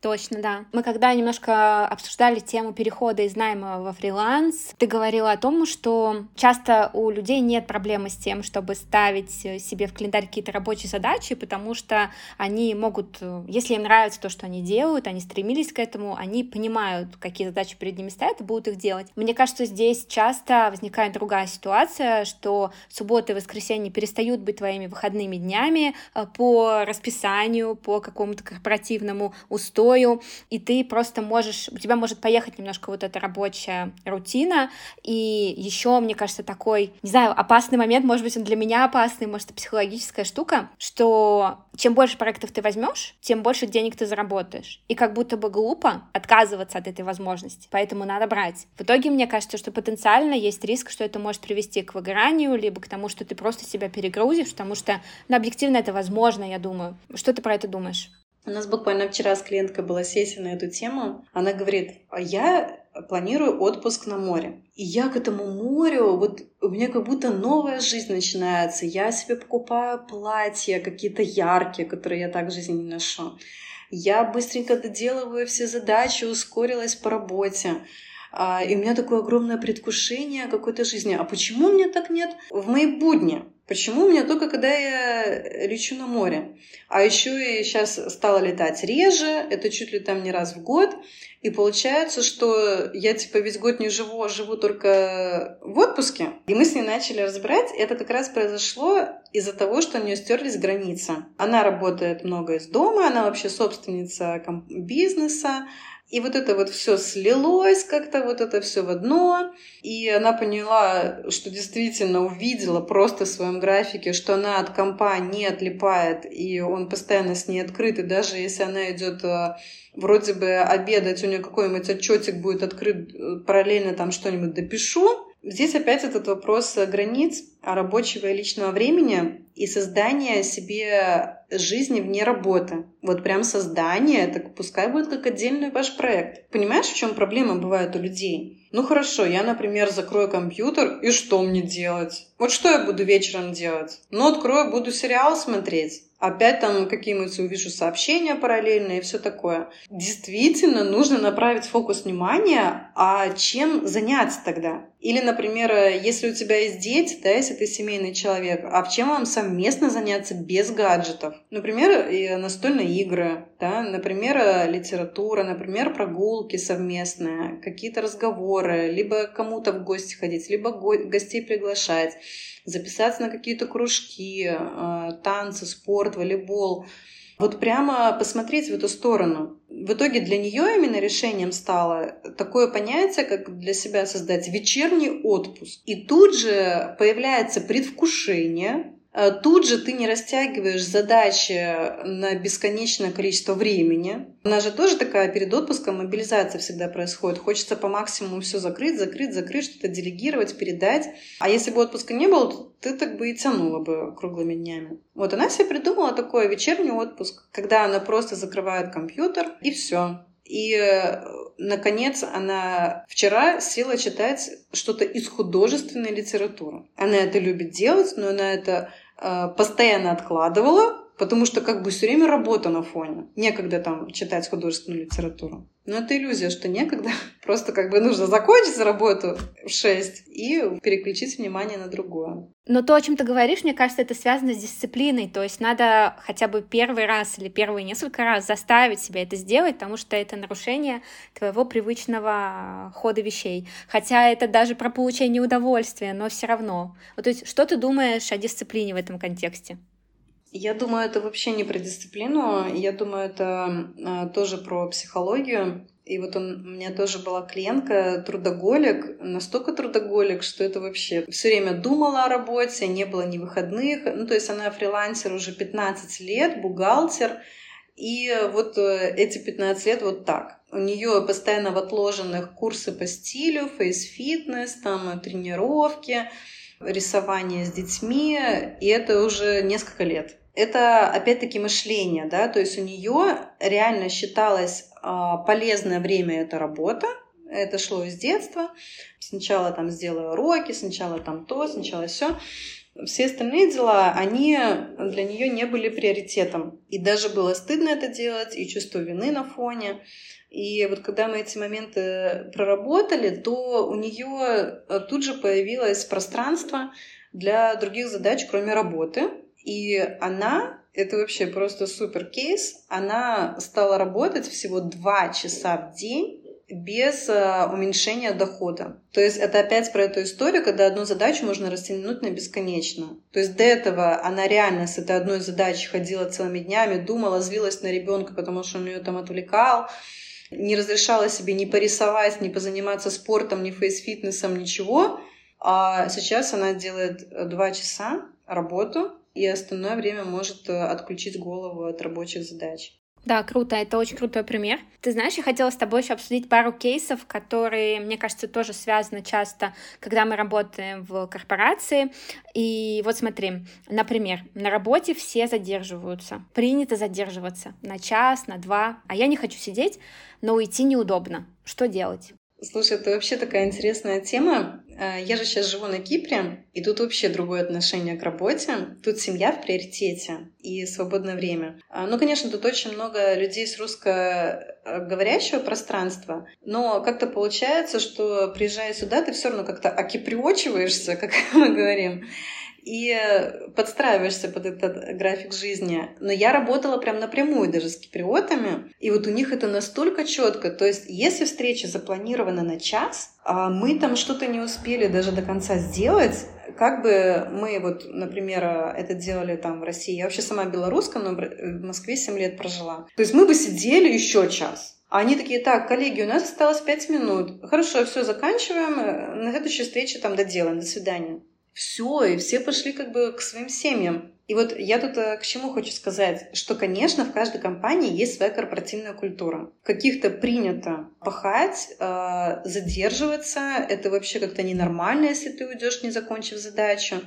Точно, да. Мы когда немножко обсуждали тему перехода из найма во фриланс, ты говорила о том, что часто у людей нет проблемы с тем, чтобы ставить себе в календарь какие-то рабочие задачи, потому что они могут, если им нравится то, что они делают, они стремились к этому, они понимают, какие задачи перед ними стоят и будут их делать. Мне кажется, здесь часто возникает другая ситуация, что суббота и воскресенье перестают быть твоими выходными днями э, по расписанию, по какому-то корпоративному устою, собою, и ты просто можешь, у тебя может поехать немножко вот эта рабочая рутина, и еще, мне кажется, такой, не знаю, опасный момент, может быть, он для меня опасный, может, это психологическая штука, что чем больше проектов ты возьмешь, тем больше денег ты заработаешь. И как будто бы глупо отказываться от этой возможности, поэтому надо брать. В итоге, мне кажется, что потенциально есть риск, что это может привести к выгоранию, либо к тому, что ты просто себя перегрузишь, потому что, ну, объективно это возможно, я думаю. Что ты про это думаешь? У нас буквально вчера с клиенткой была сессия на эту тему. Она говорит, а я планирую отпуск на море. И я к этому морю, вот у меня как будто новая жизнь начинается. Я себе покупаю платья какие-то яркие, которые я так в жизни не ношу. Я быстренько доделываю все задачи, ускорилась по работе. А, и у меня такое огромное предвкушение какой-то жизни. А почему у меня так нет в мои будни? Почему у меня только когда я лечу на море? А еще и сейчас стала летать реже, это чуть ли там не раз в год. И получается, что я типа весь год не живу, а живу только в отпуске. И мы с ней начали разбирать. Это как раз произошло из-за того, что у нее стерлись границы. Она работает много из дома, она вообще собственница бизнеса, и вот это вот все слилось как-то, вот это все в одно. И она поняла, что действительно увидела просто в своем графике, что она от компа не отлипает, и он постоянно с ней открыт. И даже если она идет э, вроде бы обедать, у нее какой-нибудь отчетик будет открыт, э, параллельно там что-нибудь допишу, Здесь опять этот вопрос границ рабочего и личного времени и создания себе жизни вне работы. Вот прям создание, так пускай будет как отдельный ваш проект. Понимаешь, в чем проблема бывает у людей? Ну хорошо, я, например, закрою компьютер, и что мне делать? Вот что я буду вечером делать? Ну, открою, буду сериал смотреть. Опять там какие-нибудь увижу сообщения параллельные и все такое. Действительно, нужно направить фокус внимания, а чем заняться тогда? Или, например, если у тебя есть дети, да, если ты семейный человек, а чем вам совместно заняться без гаджетов? Например, настольные игры, да, например, литература, например, прогулки совместные, какие-то разговоры, либо кому-то в гости ходить, либо гостей приглашать записаться на какие-то кружки, э, танцы, спорт, волейбол. Вот прямо посмотреть в эту сторону. В итоге для нее именно решением стало такое понятие, как для себя создать вечерний отпуск. И тут же появляется предвкушение, тут же ты не растягиваешь задачи на бесконечное количество времени. У нас же тоже такая перед отпуском мобилизация всегда происходит. Хочется по максимуму все закрыть, закрыть, закрыть, что-то делегировать, передать. А если бы отпуска не было, то ты так бы и тянула бы круглыми днями. Вот она себе придумала такой вечерний отпуск, когда она просто закрывает компьютер и все. И, э, наконец, она вчера села читать что-то из художественной литературы. Она это любит делать, но она это э, постоянно откладывала, потому что как бы все время работа на фоне. Некогда там читать художественную литературу. Но это иллюзия, что некогда. Просто как бы нужно закончить работу в 6 и переключить внимание на другое. Но то, о чем ты говоришь, мне кажется, это связано с дисциплиной. То есть надо хотя бы первый раз или первые несколько раз заставить себя это сделать, потому что это нарушение твоего привычного хода вещей. Хотя это даже про получение удовольствия, но все равно. Вот, то есть что ты думаешь о дисциплине в этом контексте? Я думаю, это вообще не про дисциплину, я думаю, это э, тоже про психологию. И вот он, у меня тоже была клиентка, трудоголик, настолько трудоголик, что это вообще все время думала о работе, не было ни выходных. Ну, то есть она фрилансер уже 15 лет, бухгалтер. И вот э, эти 15 лет вот так. У нее постоянно в отложенных курсы по стилю, фейс-фитнес, там тренировки, рисование с детьми, и это уже несколько лет это опять-таки мышление, да, то есть у нее реально считалось э, полезное время это работа, это шло из детства. Сначала там сделаю уроки, сначала там то, сначала все. Все остальные дела, они для нее не были приоритетом. И даже было стыдно это делать, и чувство вины на фоне. И вот когда мы эти моменты проработали, то у нее тут же появилось пространство для других задач, кроме работы. И она, это вообще просто супер кейс, она стала работать всего два часа в день без э, уменьшения дохода. То есть это опять про эту историю, когда одну задачу можно растянуть на бесконечно. То есть до этого она реально с этой одной задачей ходила целыми днями, думала, злилась на ребенка, потому что он ее там отвлекал, не разрешала себе ни порисовать, ни позаниматься спортом, ни фейс-фитнесом, ничего. А сейчас она делает два часа работу, и остальное время может э, отключить голову от рабочих задач. Да, круто, это очень крутой пример. Ты знаешь, я хотела с тобой еще обсудить пару кейсов, которые, мне кажется, тоже связаны часто, когда мы работаем в корпорации. И вот смотри, например, на работе все задерживаются. Принято задерживаться на час, на два, а я не хочу сидеть, но уйти неудобно. Что делать? Слушай, это вообще такая интересная тема. А, я же сейчас живу на Кипре, и тут вообще другое отношение к работе. Тут семья в приоритете и свободное время. А, ну, конечно, тут очень много людей с русскоговорящего пространства, но как-то получается, что приезжая сюда, ты все равно как-то окиприочиваешься, как мы говорим и подстраиваешься под этот график жизни. Но я работала прям напрямую даже с киприотами, и вот у них это настолько четко. То есть, если встреча запланирована на час, а мы там что-то не успели даже до конца сделать, как бы мы вот, например, это делали там в России, я вообще сама белоруска, но в Москве 7 лет прожила. То есть мы бы сидели еще час. А они такие, так, коллеги, у нас осталось 5 минут. Хорошо, все, заканчиваем. На следующей встрече там доделаем. До свидания все, и все пошли как бы к своим семьям. И вот я тут э, к чему хочу сказать, что, конечно, в каждой компании есть своя корпоративная культура. каких-то принято пахать, э, задерживаться. Это вообще как-то ненормально, если ты уйдешь, не закончив задачу.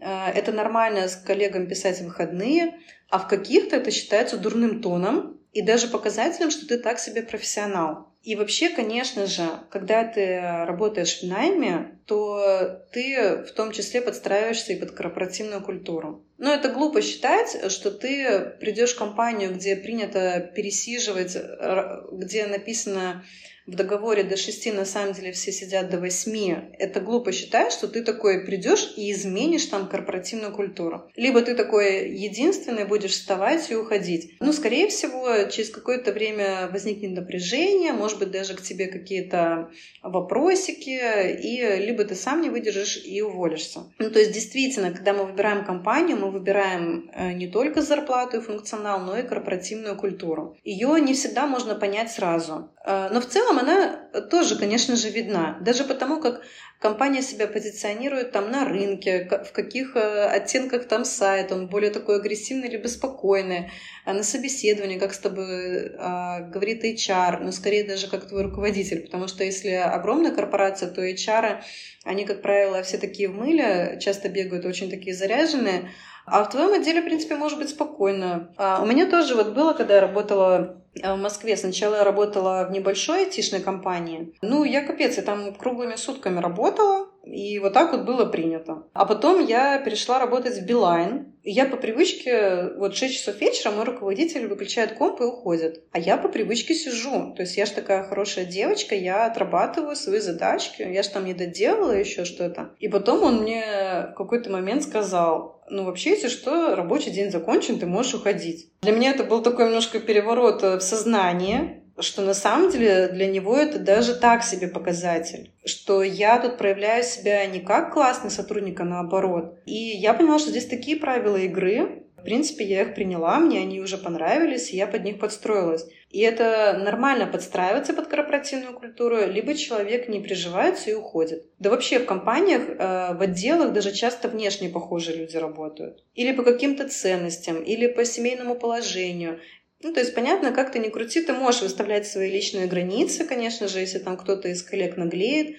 Э, это нормально с коллегам писать выходные, а в каких-то это считается дурным тоном и даже показателем, что ты так себе профессионал. И вообще, конечно же, когда ты работаешь в найме, то ты в том числе подстраиваешься и под корпоративную культуру. Но это глупо считать, что ты придешь в компанию, где принято пересиживать, где написано в договоре до 6, на самом деле все сидят до 8, это глупо считать, что ты такой придешь и изменишь там корпоративную культуру. Либо ты такой единственный будешь вставать и уходить. Ну, скорее всего, через какое-то время возникнет напряжение, может быть, даже к тебе какие-то вопросики, и либо ты сам не выдержишь и уволишься. Ну, то есть, действительно, когда мы выбираем компанию, мы выбираем э, не только зарплату и функционал, но и корпоративную культуру. Ее не всегда можно понять сразу. Э, но в целом она тоже, конечно же, видна. Даже потому, как компания себя позиционирует там на рынке, в каких э, оттенках там сайт, он более такой агрессивный или беспокойный, а на собеседовании, как с тобой а, говорит HR, но скорее даже как твой руководитель, потому что если огромная корпорация, то HR, они, как правило, все такие в мыле, часто бегают очень такие заряженные, а в твоем отделе, в принципе, может быть спокойно. А у меня тоже вот было, когда я работала э, в Москве. Сначала я работала в небольшой айтишной компании. Ну, я капец, я там круглыми сутками работала. И вот так вот было принято. А потом я перешла работать в Билайн. Я по привычке, вот 6 часов вечера мой руководитель выключает комп и уходит. А я по привычке сижу. То есть я же такая хорошая девочка, я отрабатываю свои задачки. Я же там не доделала еще что-то. И потом он мне в какой-то момент сказал, ну вообще, если что, рабочий день закончен, ты можешь уходить. Для меня это был такой немножко переворот в сознании, что на самом деле для него это даже так себе показатель, что я тут проявляю себя не как классный сотрудник, а наоборот. И я поняла, что здесь такие правила игры, в принципе, я их приняла, мне они уже понравились, и я под них подстроилась. И это нормально подстраиваться под корпоративную культуру, либо человек не приживается и уходит. Да вообще в компаниях, э, в отделах даже часто внешне похожие люди работают. Или по каким-то ценностям, или по семейному положению, ну, то есть, понятно, как ты не крути, ты можешь выставлять свои личные границы, конечно же, если там кто-то из коллег наглеет,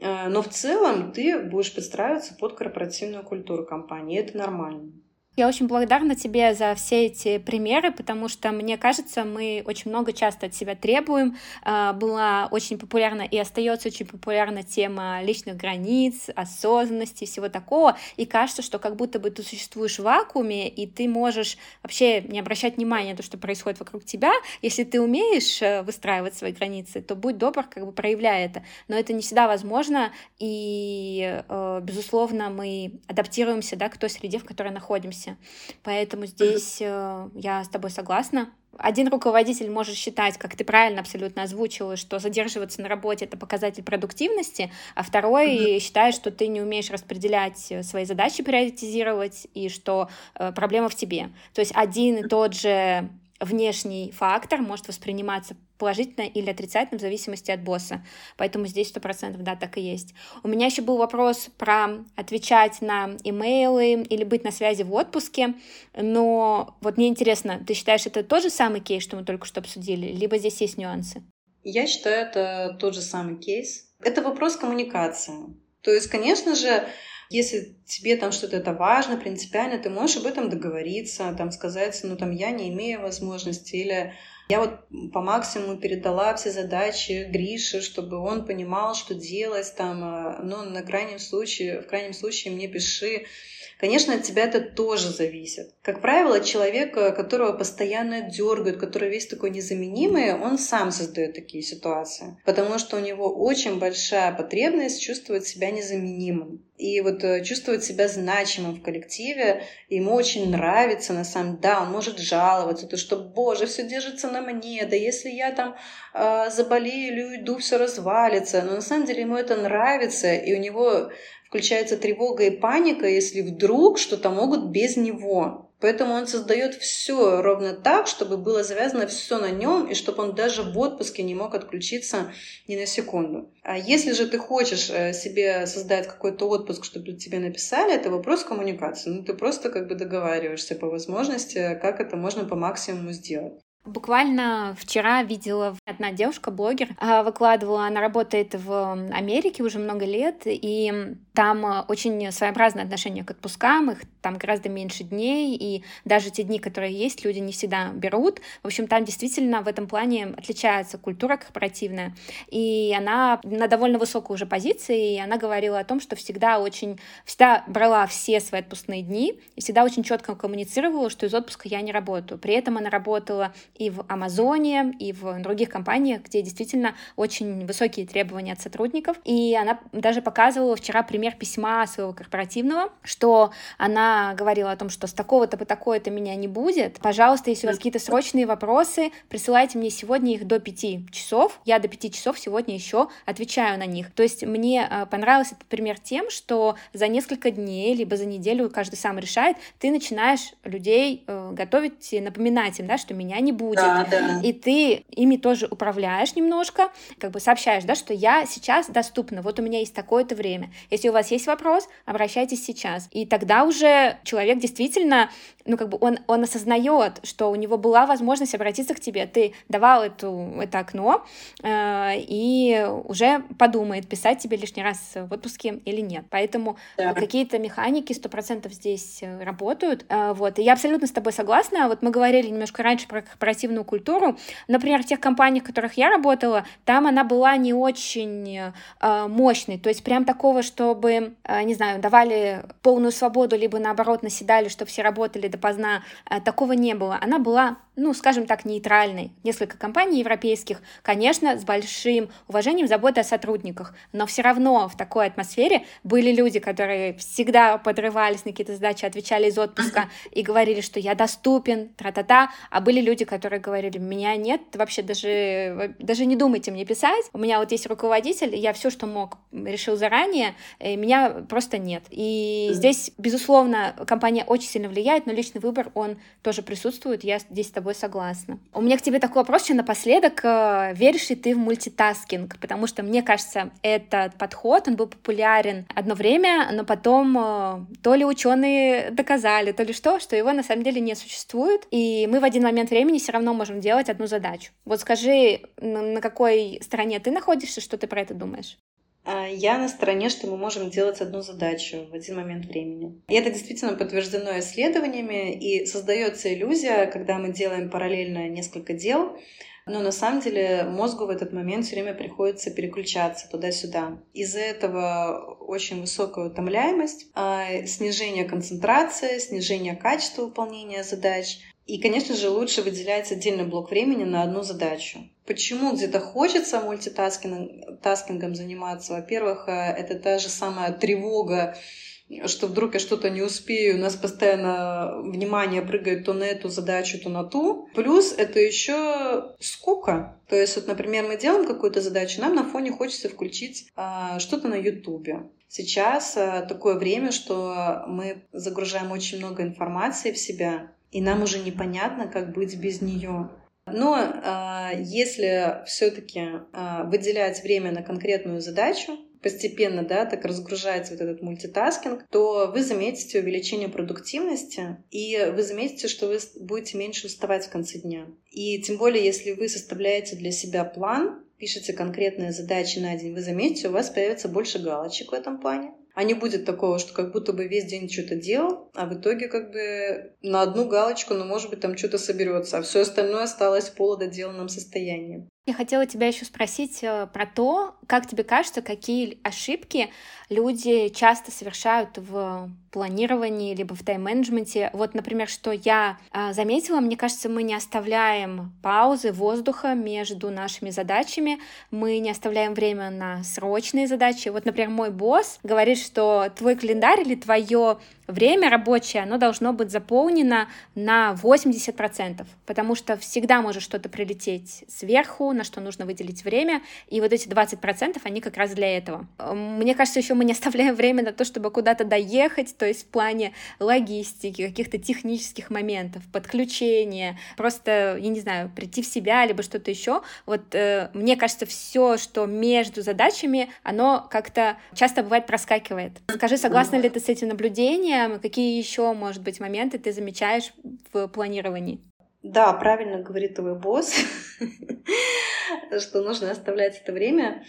э, но в целом ты будешь подстраиваться под корпоративную культуру компании, и это нормально. Я очень благодарна тебе за все эти примеры, потому что, мне кажется, мы очень много часто от себя требуем. А, была очень популярна и остается очень популярна тема личных границ, осознанности, всего такого. И кажется, что как будто бы ты существуешь в вакууме, и ты можешь вообще не обращать внимания на то, что происходит вокруг тебя. Если ты умеешь э, выстраивать свои границы, то будь добр, как бы проявляй это. Но это не всегда возможно, и, э, безусловно, мы адаптируемся да, к той среде, в которой находимся работе. Поэтому здесь э, я с тобой согласна. Один руководитель может считать, как ты правильно абсолютно озвучила, что задерживаться на работе это показатель продуктивности, а второй mm-hmm. считает, что ты не умеешь распределять э, свои задачи, приоритизировать, и что э, проблема в тебе. То есть один и тот же внешний фактор может восприниматься положительно или отрицательно в зависимости от босса. Поэтому здесь сто процентов, да, так и есть. У меня еще был вопрос про отвечать на имейлы или быть на связи в отпуске, но вот мне интересно, ты считаешь, это тот же самый кейс, что мы только что обсудили, либо здесь есть нюансы? Я считаю, это тот же самый кейс. Это вопрос коммуникации. То есть, конечно же, если тебе там что-то это важно, принципиально, ты можешь об этом договориться, там сказать, ну там я не имею возможности, или я вот по максимуму передала все задачи Грише, чтобы он понимал, что делать там, а, но на крайнем случае, в крайнем случае мне пиши. Конечно, от тебя это тоже зависит. Как правило, человек, которого постоянно дергают, который весь такой незаменимый, он сам создает такие ситуации. Потому что у него очень большая потребность чувствовать себя незаменимым. И вот э, чувствовать себя значимым в коллективе, ему очень нравится, на самом деле, да, он может жаловаться, то что, боже, все держится на мне, да если я там э, заболею или уйду, все развалится. Но на самом деле ему это нравится, и у него включается тревога и паника, если вдруг что-то могут без него. Поэтому он создает все ровно так, чтобы было завязано все на нем, и чтобы он даже в отпуске не мог отключиться ни на секунду. А если же ты хочешь э, себе создать какой-то отпуск, чтобы тебе написали, это вопрос коммуникации. Ну, ты просто как бы договариваешься по возможности, как это можно по максимуму сделать. Буквально вчера видела одна девушка, блогер, а, выкладывала, она работает в Америке уже много лет, и там э, очень своеобразное отношение к отпускам, их там гораздо меньше дней, и даже те дни, которые есть, люди не всегда берут. В общем, там действительно в этом плане отличается культура корпоративная, и она на довольно высокой уже позиции, и она говорила о том, что всегда очень, всегда брала все свои отпускные дни, и всегда очень четко коммуницировала, что из отпуска я не работаю. При этом она работала и в Амазоне, и в других компаниях, где действительно очень высокие требования от сотрудников, и она даже показывала вчера пример письма своего корпоративного, что она говорила о том, что с такого-то по такое-то меня не будет. Пожалуйста, если у вас какие-то срочные вопросы, присылайте мне сегодня их до 5 часов. Я до 5 часов сегодня еще отвечаю на них. То есть мне э, понравился этот пример тем, что за несколько дней, либо за неделю, каждый сам решает, ты начинаешь людей э, готовить, напоминать им, да, что меня не будет. Да, да. И ты ими тоже управляешь немножко, как бы сообщаешь, да, что я сейчас доступна, вот у меня есть такое-то время. Если у вас есть вопрос, обращайтесь сейчас. И тогда уже человек действительно, ну, как бы он, он осознает, что у него была возможность обратиться к тебе, ты давал эту, это окно, э, и уже подумает, писать тебе лишний раз в отпуске или нет. Поэтому да. какие-то механики сто процентов здесь э, работают. Э, вот. И я абсолютно с тобой согласна. Вот мы говорили немножко раньше про корпоративную культуру. Например, в тех компаниях, в которых я работала, там она была не очень э, мощной. То есть прям такого, чтобы, э, не знаю, давали полную свободу, либо наоборот наседали, чтобы все работали допоздна, э, такого не было. Она была ну, скажем так, нейтральной. Несколько компаний европейских, конечно, с большим уважением, заботой о сотрудниках, но все равно в такой атмосфере были люди, которые всегда подрывались на какие-то задачи, отвечали из отпуска и говорили, что я доступен, тра-та-та, а были люди, которые говорили, меня нет, вообще даже, даже не думайте мне писать, у меня вот есть руководитель, я все, что мог, решил заранее, меня просто нет. И здесь, безусловно, компания очень сильно влияет, но личный выбор, он тоже присутствует, я здесь с тобой согласна. У меня к тебе такой вопрос еще напоследок. Э, веришь ли ты в мультитаскинг? Потому что, мне кажется, этот подход, он был популярен одно время, но потом э, то ли ученые доказали, то ли что, что его на самом деле не существует, и мы в один момент времени все равно можем делать одну задачу. Вот скажи, на какой стороне ты находишься, что ты про это думаешь? А, я на стороне, что мы можем делать одну задачу в один момент времени. И это действительно подтверждено исследованиями, и создается иллюзия, когда мы делаем параллельно несколько дел, но на самом деле мозгу в этот момент все время приходится переключаться туда-сюда. Из-за этого очень высокая утомляемость, а, снижение концентрации, снижение качества выполнения задач — и, конечно же, лучше выделять отдельный блок времени на одну задачу. Почему где-то хочется мультитаскингом заниматься? Во-первых, э, это та же самая тревога, что вдруг я что-то не успею, у нас постоянно внимание прыгает то на эту задачу, то на ту. Плюс это еще скука. То есть, вот, например, мы делаем какую-то задачу, нам на фоне хочется включить а, что-то на Ютубе. Сейчас а, такое время, что мы загружаем очень много информации в себя, и нам уже непонятно, как быть без нее. Но э, если все-таки э, выделять время на конкретную задачу, постепенно, да, так разгружается вот этот мультитаскинг, то вы заметите увеличение продуктивности, и вы заметите, что вы будете меньше уставать в конце дня. И тем более, если вы составляете для себя план, пишете конкретные задачи на день, вы заметите, у вас появится больше галочек в этом плане. А не будет такого, что как будто бы весь день что-то делал, а в итоге как бы на одну галочку, ну, может быть, там что-то соберется, а все остальное осталось в полудоделанном состоянии. Я хотела тебя еще спросить э, про то, как тебе кажется, какие ошибки люди часто совершают в планировании либо в тайм-менеджменте. Вот, например, что я а, заметила, мне кажется, мы не оставляем паузы, воздуха между нашими задачами, мы не оставляем время на срочные задачи. Вот, например, мой босс говорит, что твой календарь или твое время рабочее, оно должно быть заполнено на 80%, потому что всегда может что-то прилететь сверху, на что нужно выделить время, и вот эти 20%, они как раз для этого. Мне кажется, еще мы не оставляем время на то, чтобы куда-то доехать, то есть в плане логистики, каких-то технических моментов, подключения, просто, я не знаю, прийти в себя, либо что-то еще. Вот э, мне кажется, все, что между задачами, оно как-то часто бывает проскакивает. Скажи, согласна ли ты с этим наблюдением? Какие еще, может быть, моменты ты замечаешь в планировании? Да, правильно говорит твой босс, что нужно оставлять это время.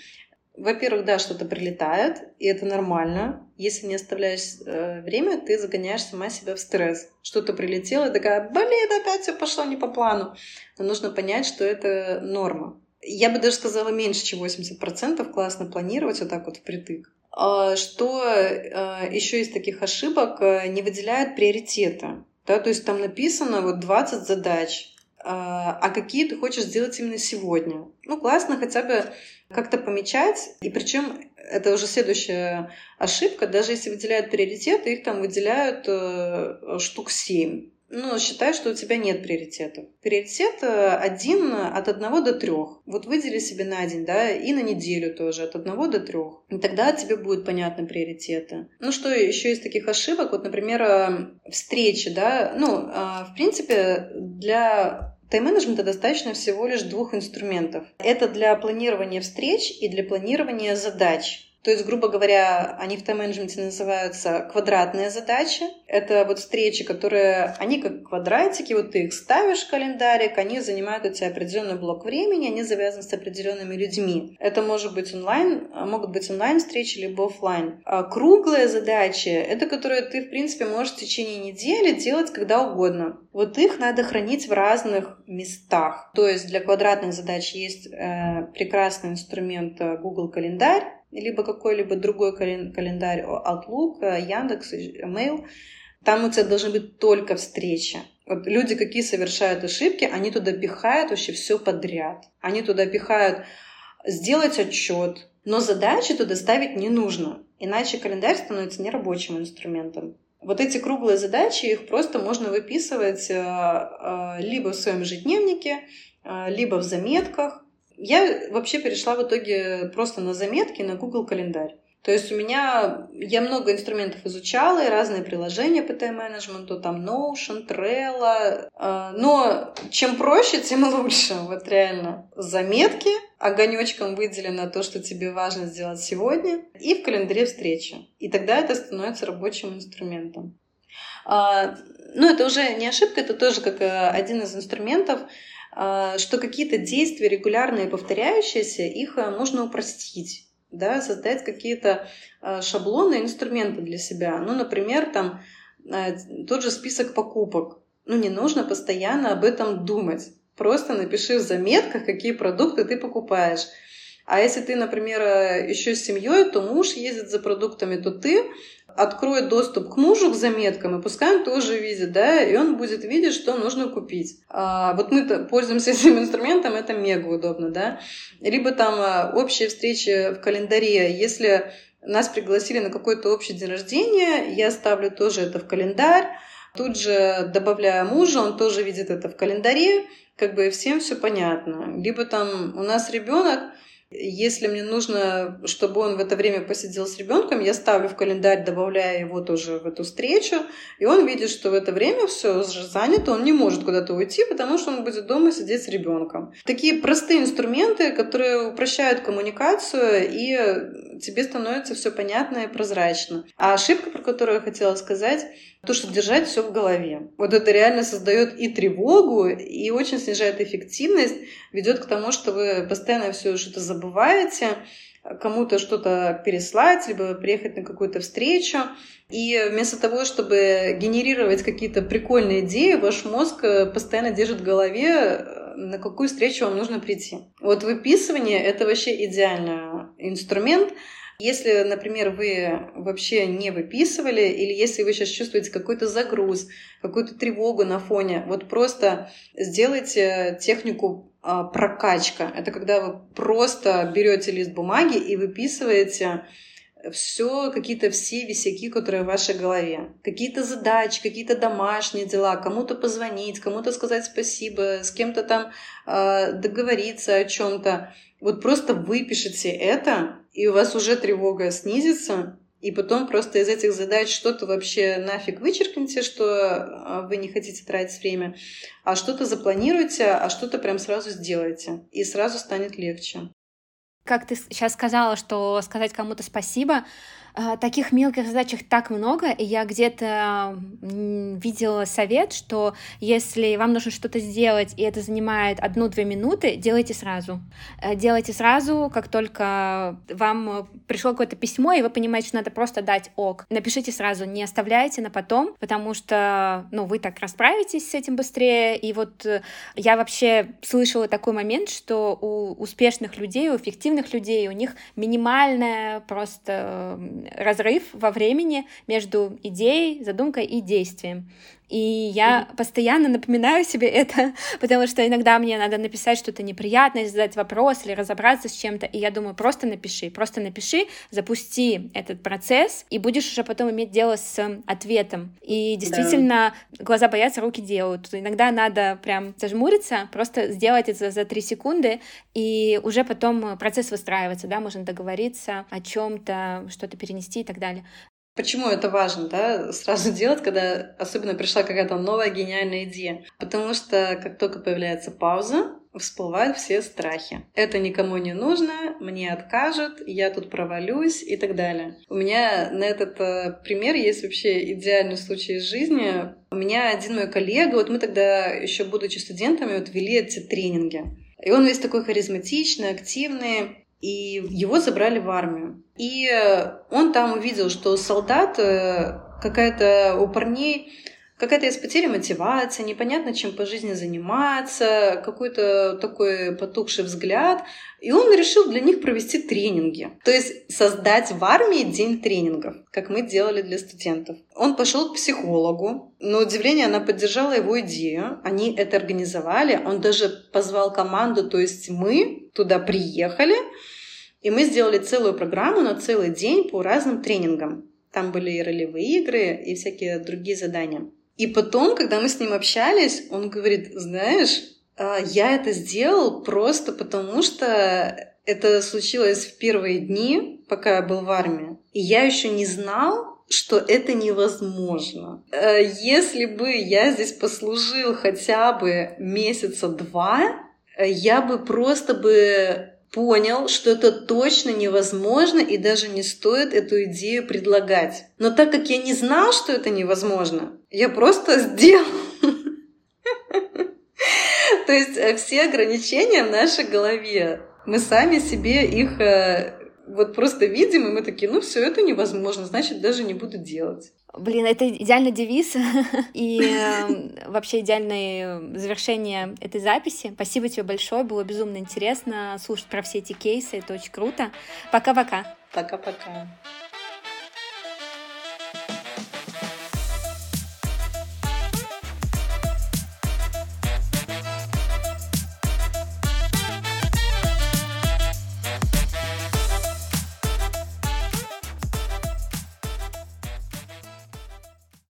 Во-первых, да, что-то прилетает, и это нормально. Если не оставляешь э, время, ты загоняешь сама себя в стресс. Что-то прилетело, и такая, блин, опять все пошло не по плану. Но нужно понять, что это норма. Я бы даже сказала меньше, чем 80%. Классно планировать вот так вот впритык. А что э, еще из таких ошибок? Э, не выделяют приоритеты. Да, то есть там написано вот 20 задач, а, а какие ты хочешь сделать именно сегодня. Ну, классно хотя бы как-то помечать, и причем это уже следующая ошибка, даже если выделяют приоритеты, их там выделяют э, штук семь ну, считай, что у тебя нет приоритетов. Приоритет э, один от одного до трех. Вот выдели себе на день, да, и на неделю тоже от одного до трех. И тогда тебе будут понятны приоритеты. Ну, что еще из таких ошибок? Вот, например, э, встречи, да, ну, э, в принципе, для Тайм-менеджмента достаточно всего лишь двух инструментов. Это для планирования встреч и для планирования задач. То есть, грубо говоря, они в тайм-менеджменте называются квадратные задачи. Это вот встречи, которые, они как квадратики, вот ты их ставишь в календарик, они занимают у тебя определенный блок времени, они завязаны с определенными людьми. Это может быть онлайн, могут быть онлайн-встречи, либо офлайн. А круглые задачи, это которые ты, в принципе, можешь в течение недели делать когда угодно. Вот их надо хранить в разных местах. То есть для квадратных задач есть э, прекрасный инструмент э, Google календарь, либо какой-либо другой календарь Outlook, э, Яндекс, Mail, там у тебя должны быть только встречи. Вот люди какие совершают ошибки, они туда пихают вообще все подряд. Они туда пихают сделать отчет, но задачи туда ставить не нужно, иначе календарь становится нерабочим инструментом. Вот эти круглые задачи, их просто можно выписывать э, э, либо в своем ежедневнике, либо в заметках, я вообще перешла в итоге просто на заметки на Google календарь. То есть у меня, я много инструментов изучала, и разные приложения по тайм-менеджменту, там Notion, Trello. Э, но чем проще, тем лучше, вот реально. Заметки, огонечком выделено то, что тебе важно сделать сегодня, и в календаре встречи. И тогда это становится рабочим инструментом. А, ну, это уже не ошибка, это тоже как э, один из инструментов, а, что какие-то действия регулярные, повторяющиеся, их э, можно упростить да, создать какие-то э, шаблоны, инструменты для себя. Ну, например, там э, тот же список покупок. Ну, не нужно постоянно об этом думать. Просто напиши в заметках, какие продукты ты покупаешь. А если ты, например, еще с семьей, то муж ездит за продуктами, то ты откроет доступ к мужу к заметкам, и пускай он тоже видит, да, и он будет видеть, что нужно купить. А, вот мы пользуемся этим инструментом, это мега удобно, да. Либо там а, общие встречи в календаре, если нас пригласили на какой-то общий день рождения, я ставлю тоже это в календарь, тут же добавляю мужа, он тоже видит это в календаре, как бы всем все понятно. Либо там у нас ребенок, если мне нужно, чтобы он в это время посидел с ребенком, я ставлю в календарь, добавляя его тоже в эту встречу, и он видит, что в это время все занято, он не может куда-то уйти, потому что он будет дома сидеть с ребенком. Такие простые инструменты, которые упрощают коммуникацию, и тебе становится все понятно и прозрачно. А ошибка, про которую я хотела сказать, то, что держать все в голове. Вот это реально создает и тревогу, и очень снижает эффективность, ведет к тому, что вы постоянно все что-то забываете, кому-то что-то переслать, либо приехать на какую-то встречу. И вместо того, чтобы генерировать какие-то прикольные идеи, ваш мозг постоянно держит в голове, на какую встречу вам нужно прийти. Вот выписывание — это вообще идеальный инструмент, если, например, вы вообще не выписывали, или если вы сейчас чувствуете какой-то загруз, какую-то тревогу на фоне, вот просто сделайте технику а, прокачка. Это когда вы просто берете лист бумаги и выписываете все, какие-то все висяки, которые в вашей голове. Какие-то задачи, какие-то домашние дела, кому-то позвонить, кому-то сказать спасибо, с кем-то там э, договориться о чем-то. Вот просто выпишите это, и у вас уже тревога снизится, и потом просто из этих задач что-то вообще нафиг вычеркните, что а, вы не хотите тратить время, а что-то запланируйте, а что-то прям сразу сделайте, и сразу станет легче. Как ты сейчас сказала, что сказать кому-то спасибо, таких мелких задачах так много, и я где-то видела совет, что если вам нужно что-то сделать, и это занимает одну-две минуты, делайте сразу. Э, делайте сразу, как только вам пришло какое-то письмо, и вы понимаете, что надо просто дать ок. Напишите сразу, не оставляйте на потом, потому что, ну, вы так расправитесь с этим быстрее. И вот э, я вообще слышала такой момент, что у успешных людей, у эффективных людей, у них минимальная просто разрыв во времени между идеей, задумкой и действием. И я постоянно напоминаю себе это, потому что иногда мне надо написать что-то неприятное, задать вопрос или разобраться с чем-то, и я думаю, просто напиши, просто напиши, запусти этот процесс, и будешь уже потом иметь дело с ответом. И действительно, да. глаза боятся, руки делают. Иногда надо прям зажмуриться, просто сделать это за три секунды, и уже потом процесс выстраивается, да, можно договориться о чем-то, что-то перенести и так далее. Почему это важно, да, сразу делать, когда особенно пришла какая-то новая гениальная идея? Потому что как только появляется пауза, всплывают все страхи. Это никому не нужно, мне откажут, я тут провалюсь и так далее. У меня на этот э, пример есть вообще идеальный случай из жизни. У меня один мой коллега, вот мы тогда еще будучи студентами, вот вели эти тренинги. И он весь такой харизматичный, активный и его забрали в армию. И он там увидел, что солдат э, какая-то у парней какая-то есть потеря мотивации, непонятно, чем по жизни заниматься, какой-то такой потухший взгляд. И он решил для них провести тренинги. То есть создать в армии день тренингов, как мы делали для студентов. Он пошел к психологу. На удивление она поддержала его идею. Они это организовали. Он даже позвал команду, то есть мы туда приехали. И мы сделали целую программу на целый день по разным тренингам. Там были и ролевые игры, и всякие другие задания. И потом, когда мы с ним общались, он говорит, знаешь, а, я это сделал просто потому, что это случилось в первые дни, пока я был в армии. И я еще не знал, что это невозможно. А, если бы я здесь послужил хотя бы месяца два, я бы просто бы понял, что это точно невозможно и даже не стоит эту идею предлагать. Но так как я не знал, что это невозможно, я просто сделал. То есть э, все ограничения в нашей голове, мы сами себе их э, вот просто видим, и мы такие, ну все, это невозможно, значит, даже не буду делать. Блин, это идеальный девиз и э, вообще идеальное завершение этой записи. Спасибо тебе большое, было безумно интересно слушать про все эти кейсы, это очень круто. Пока-пока. Пока-пока.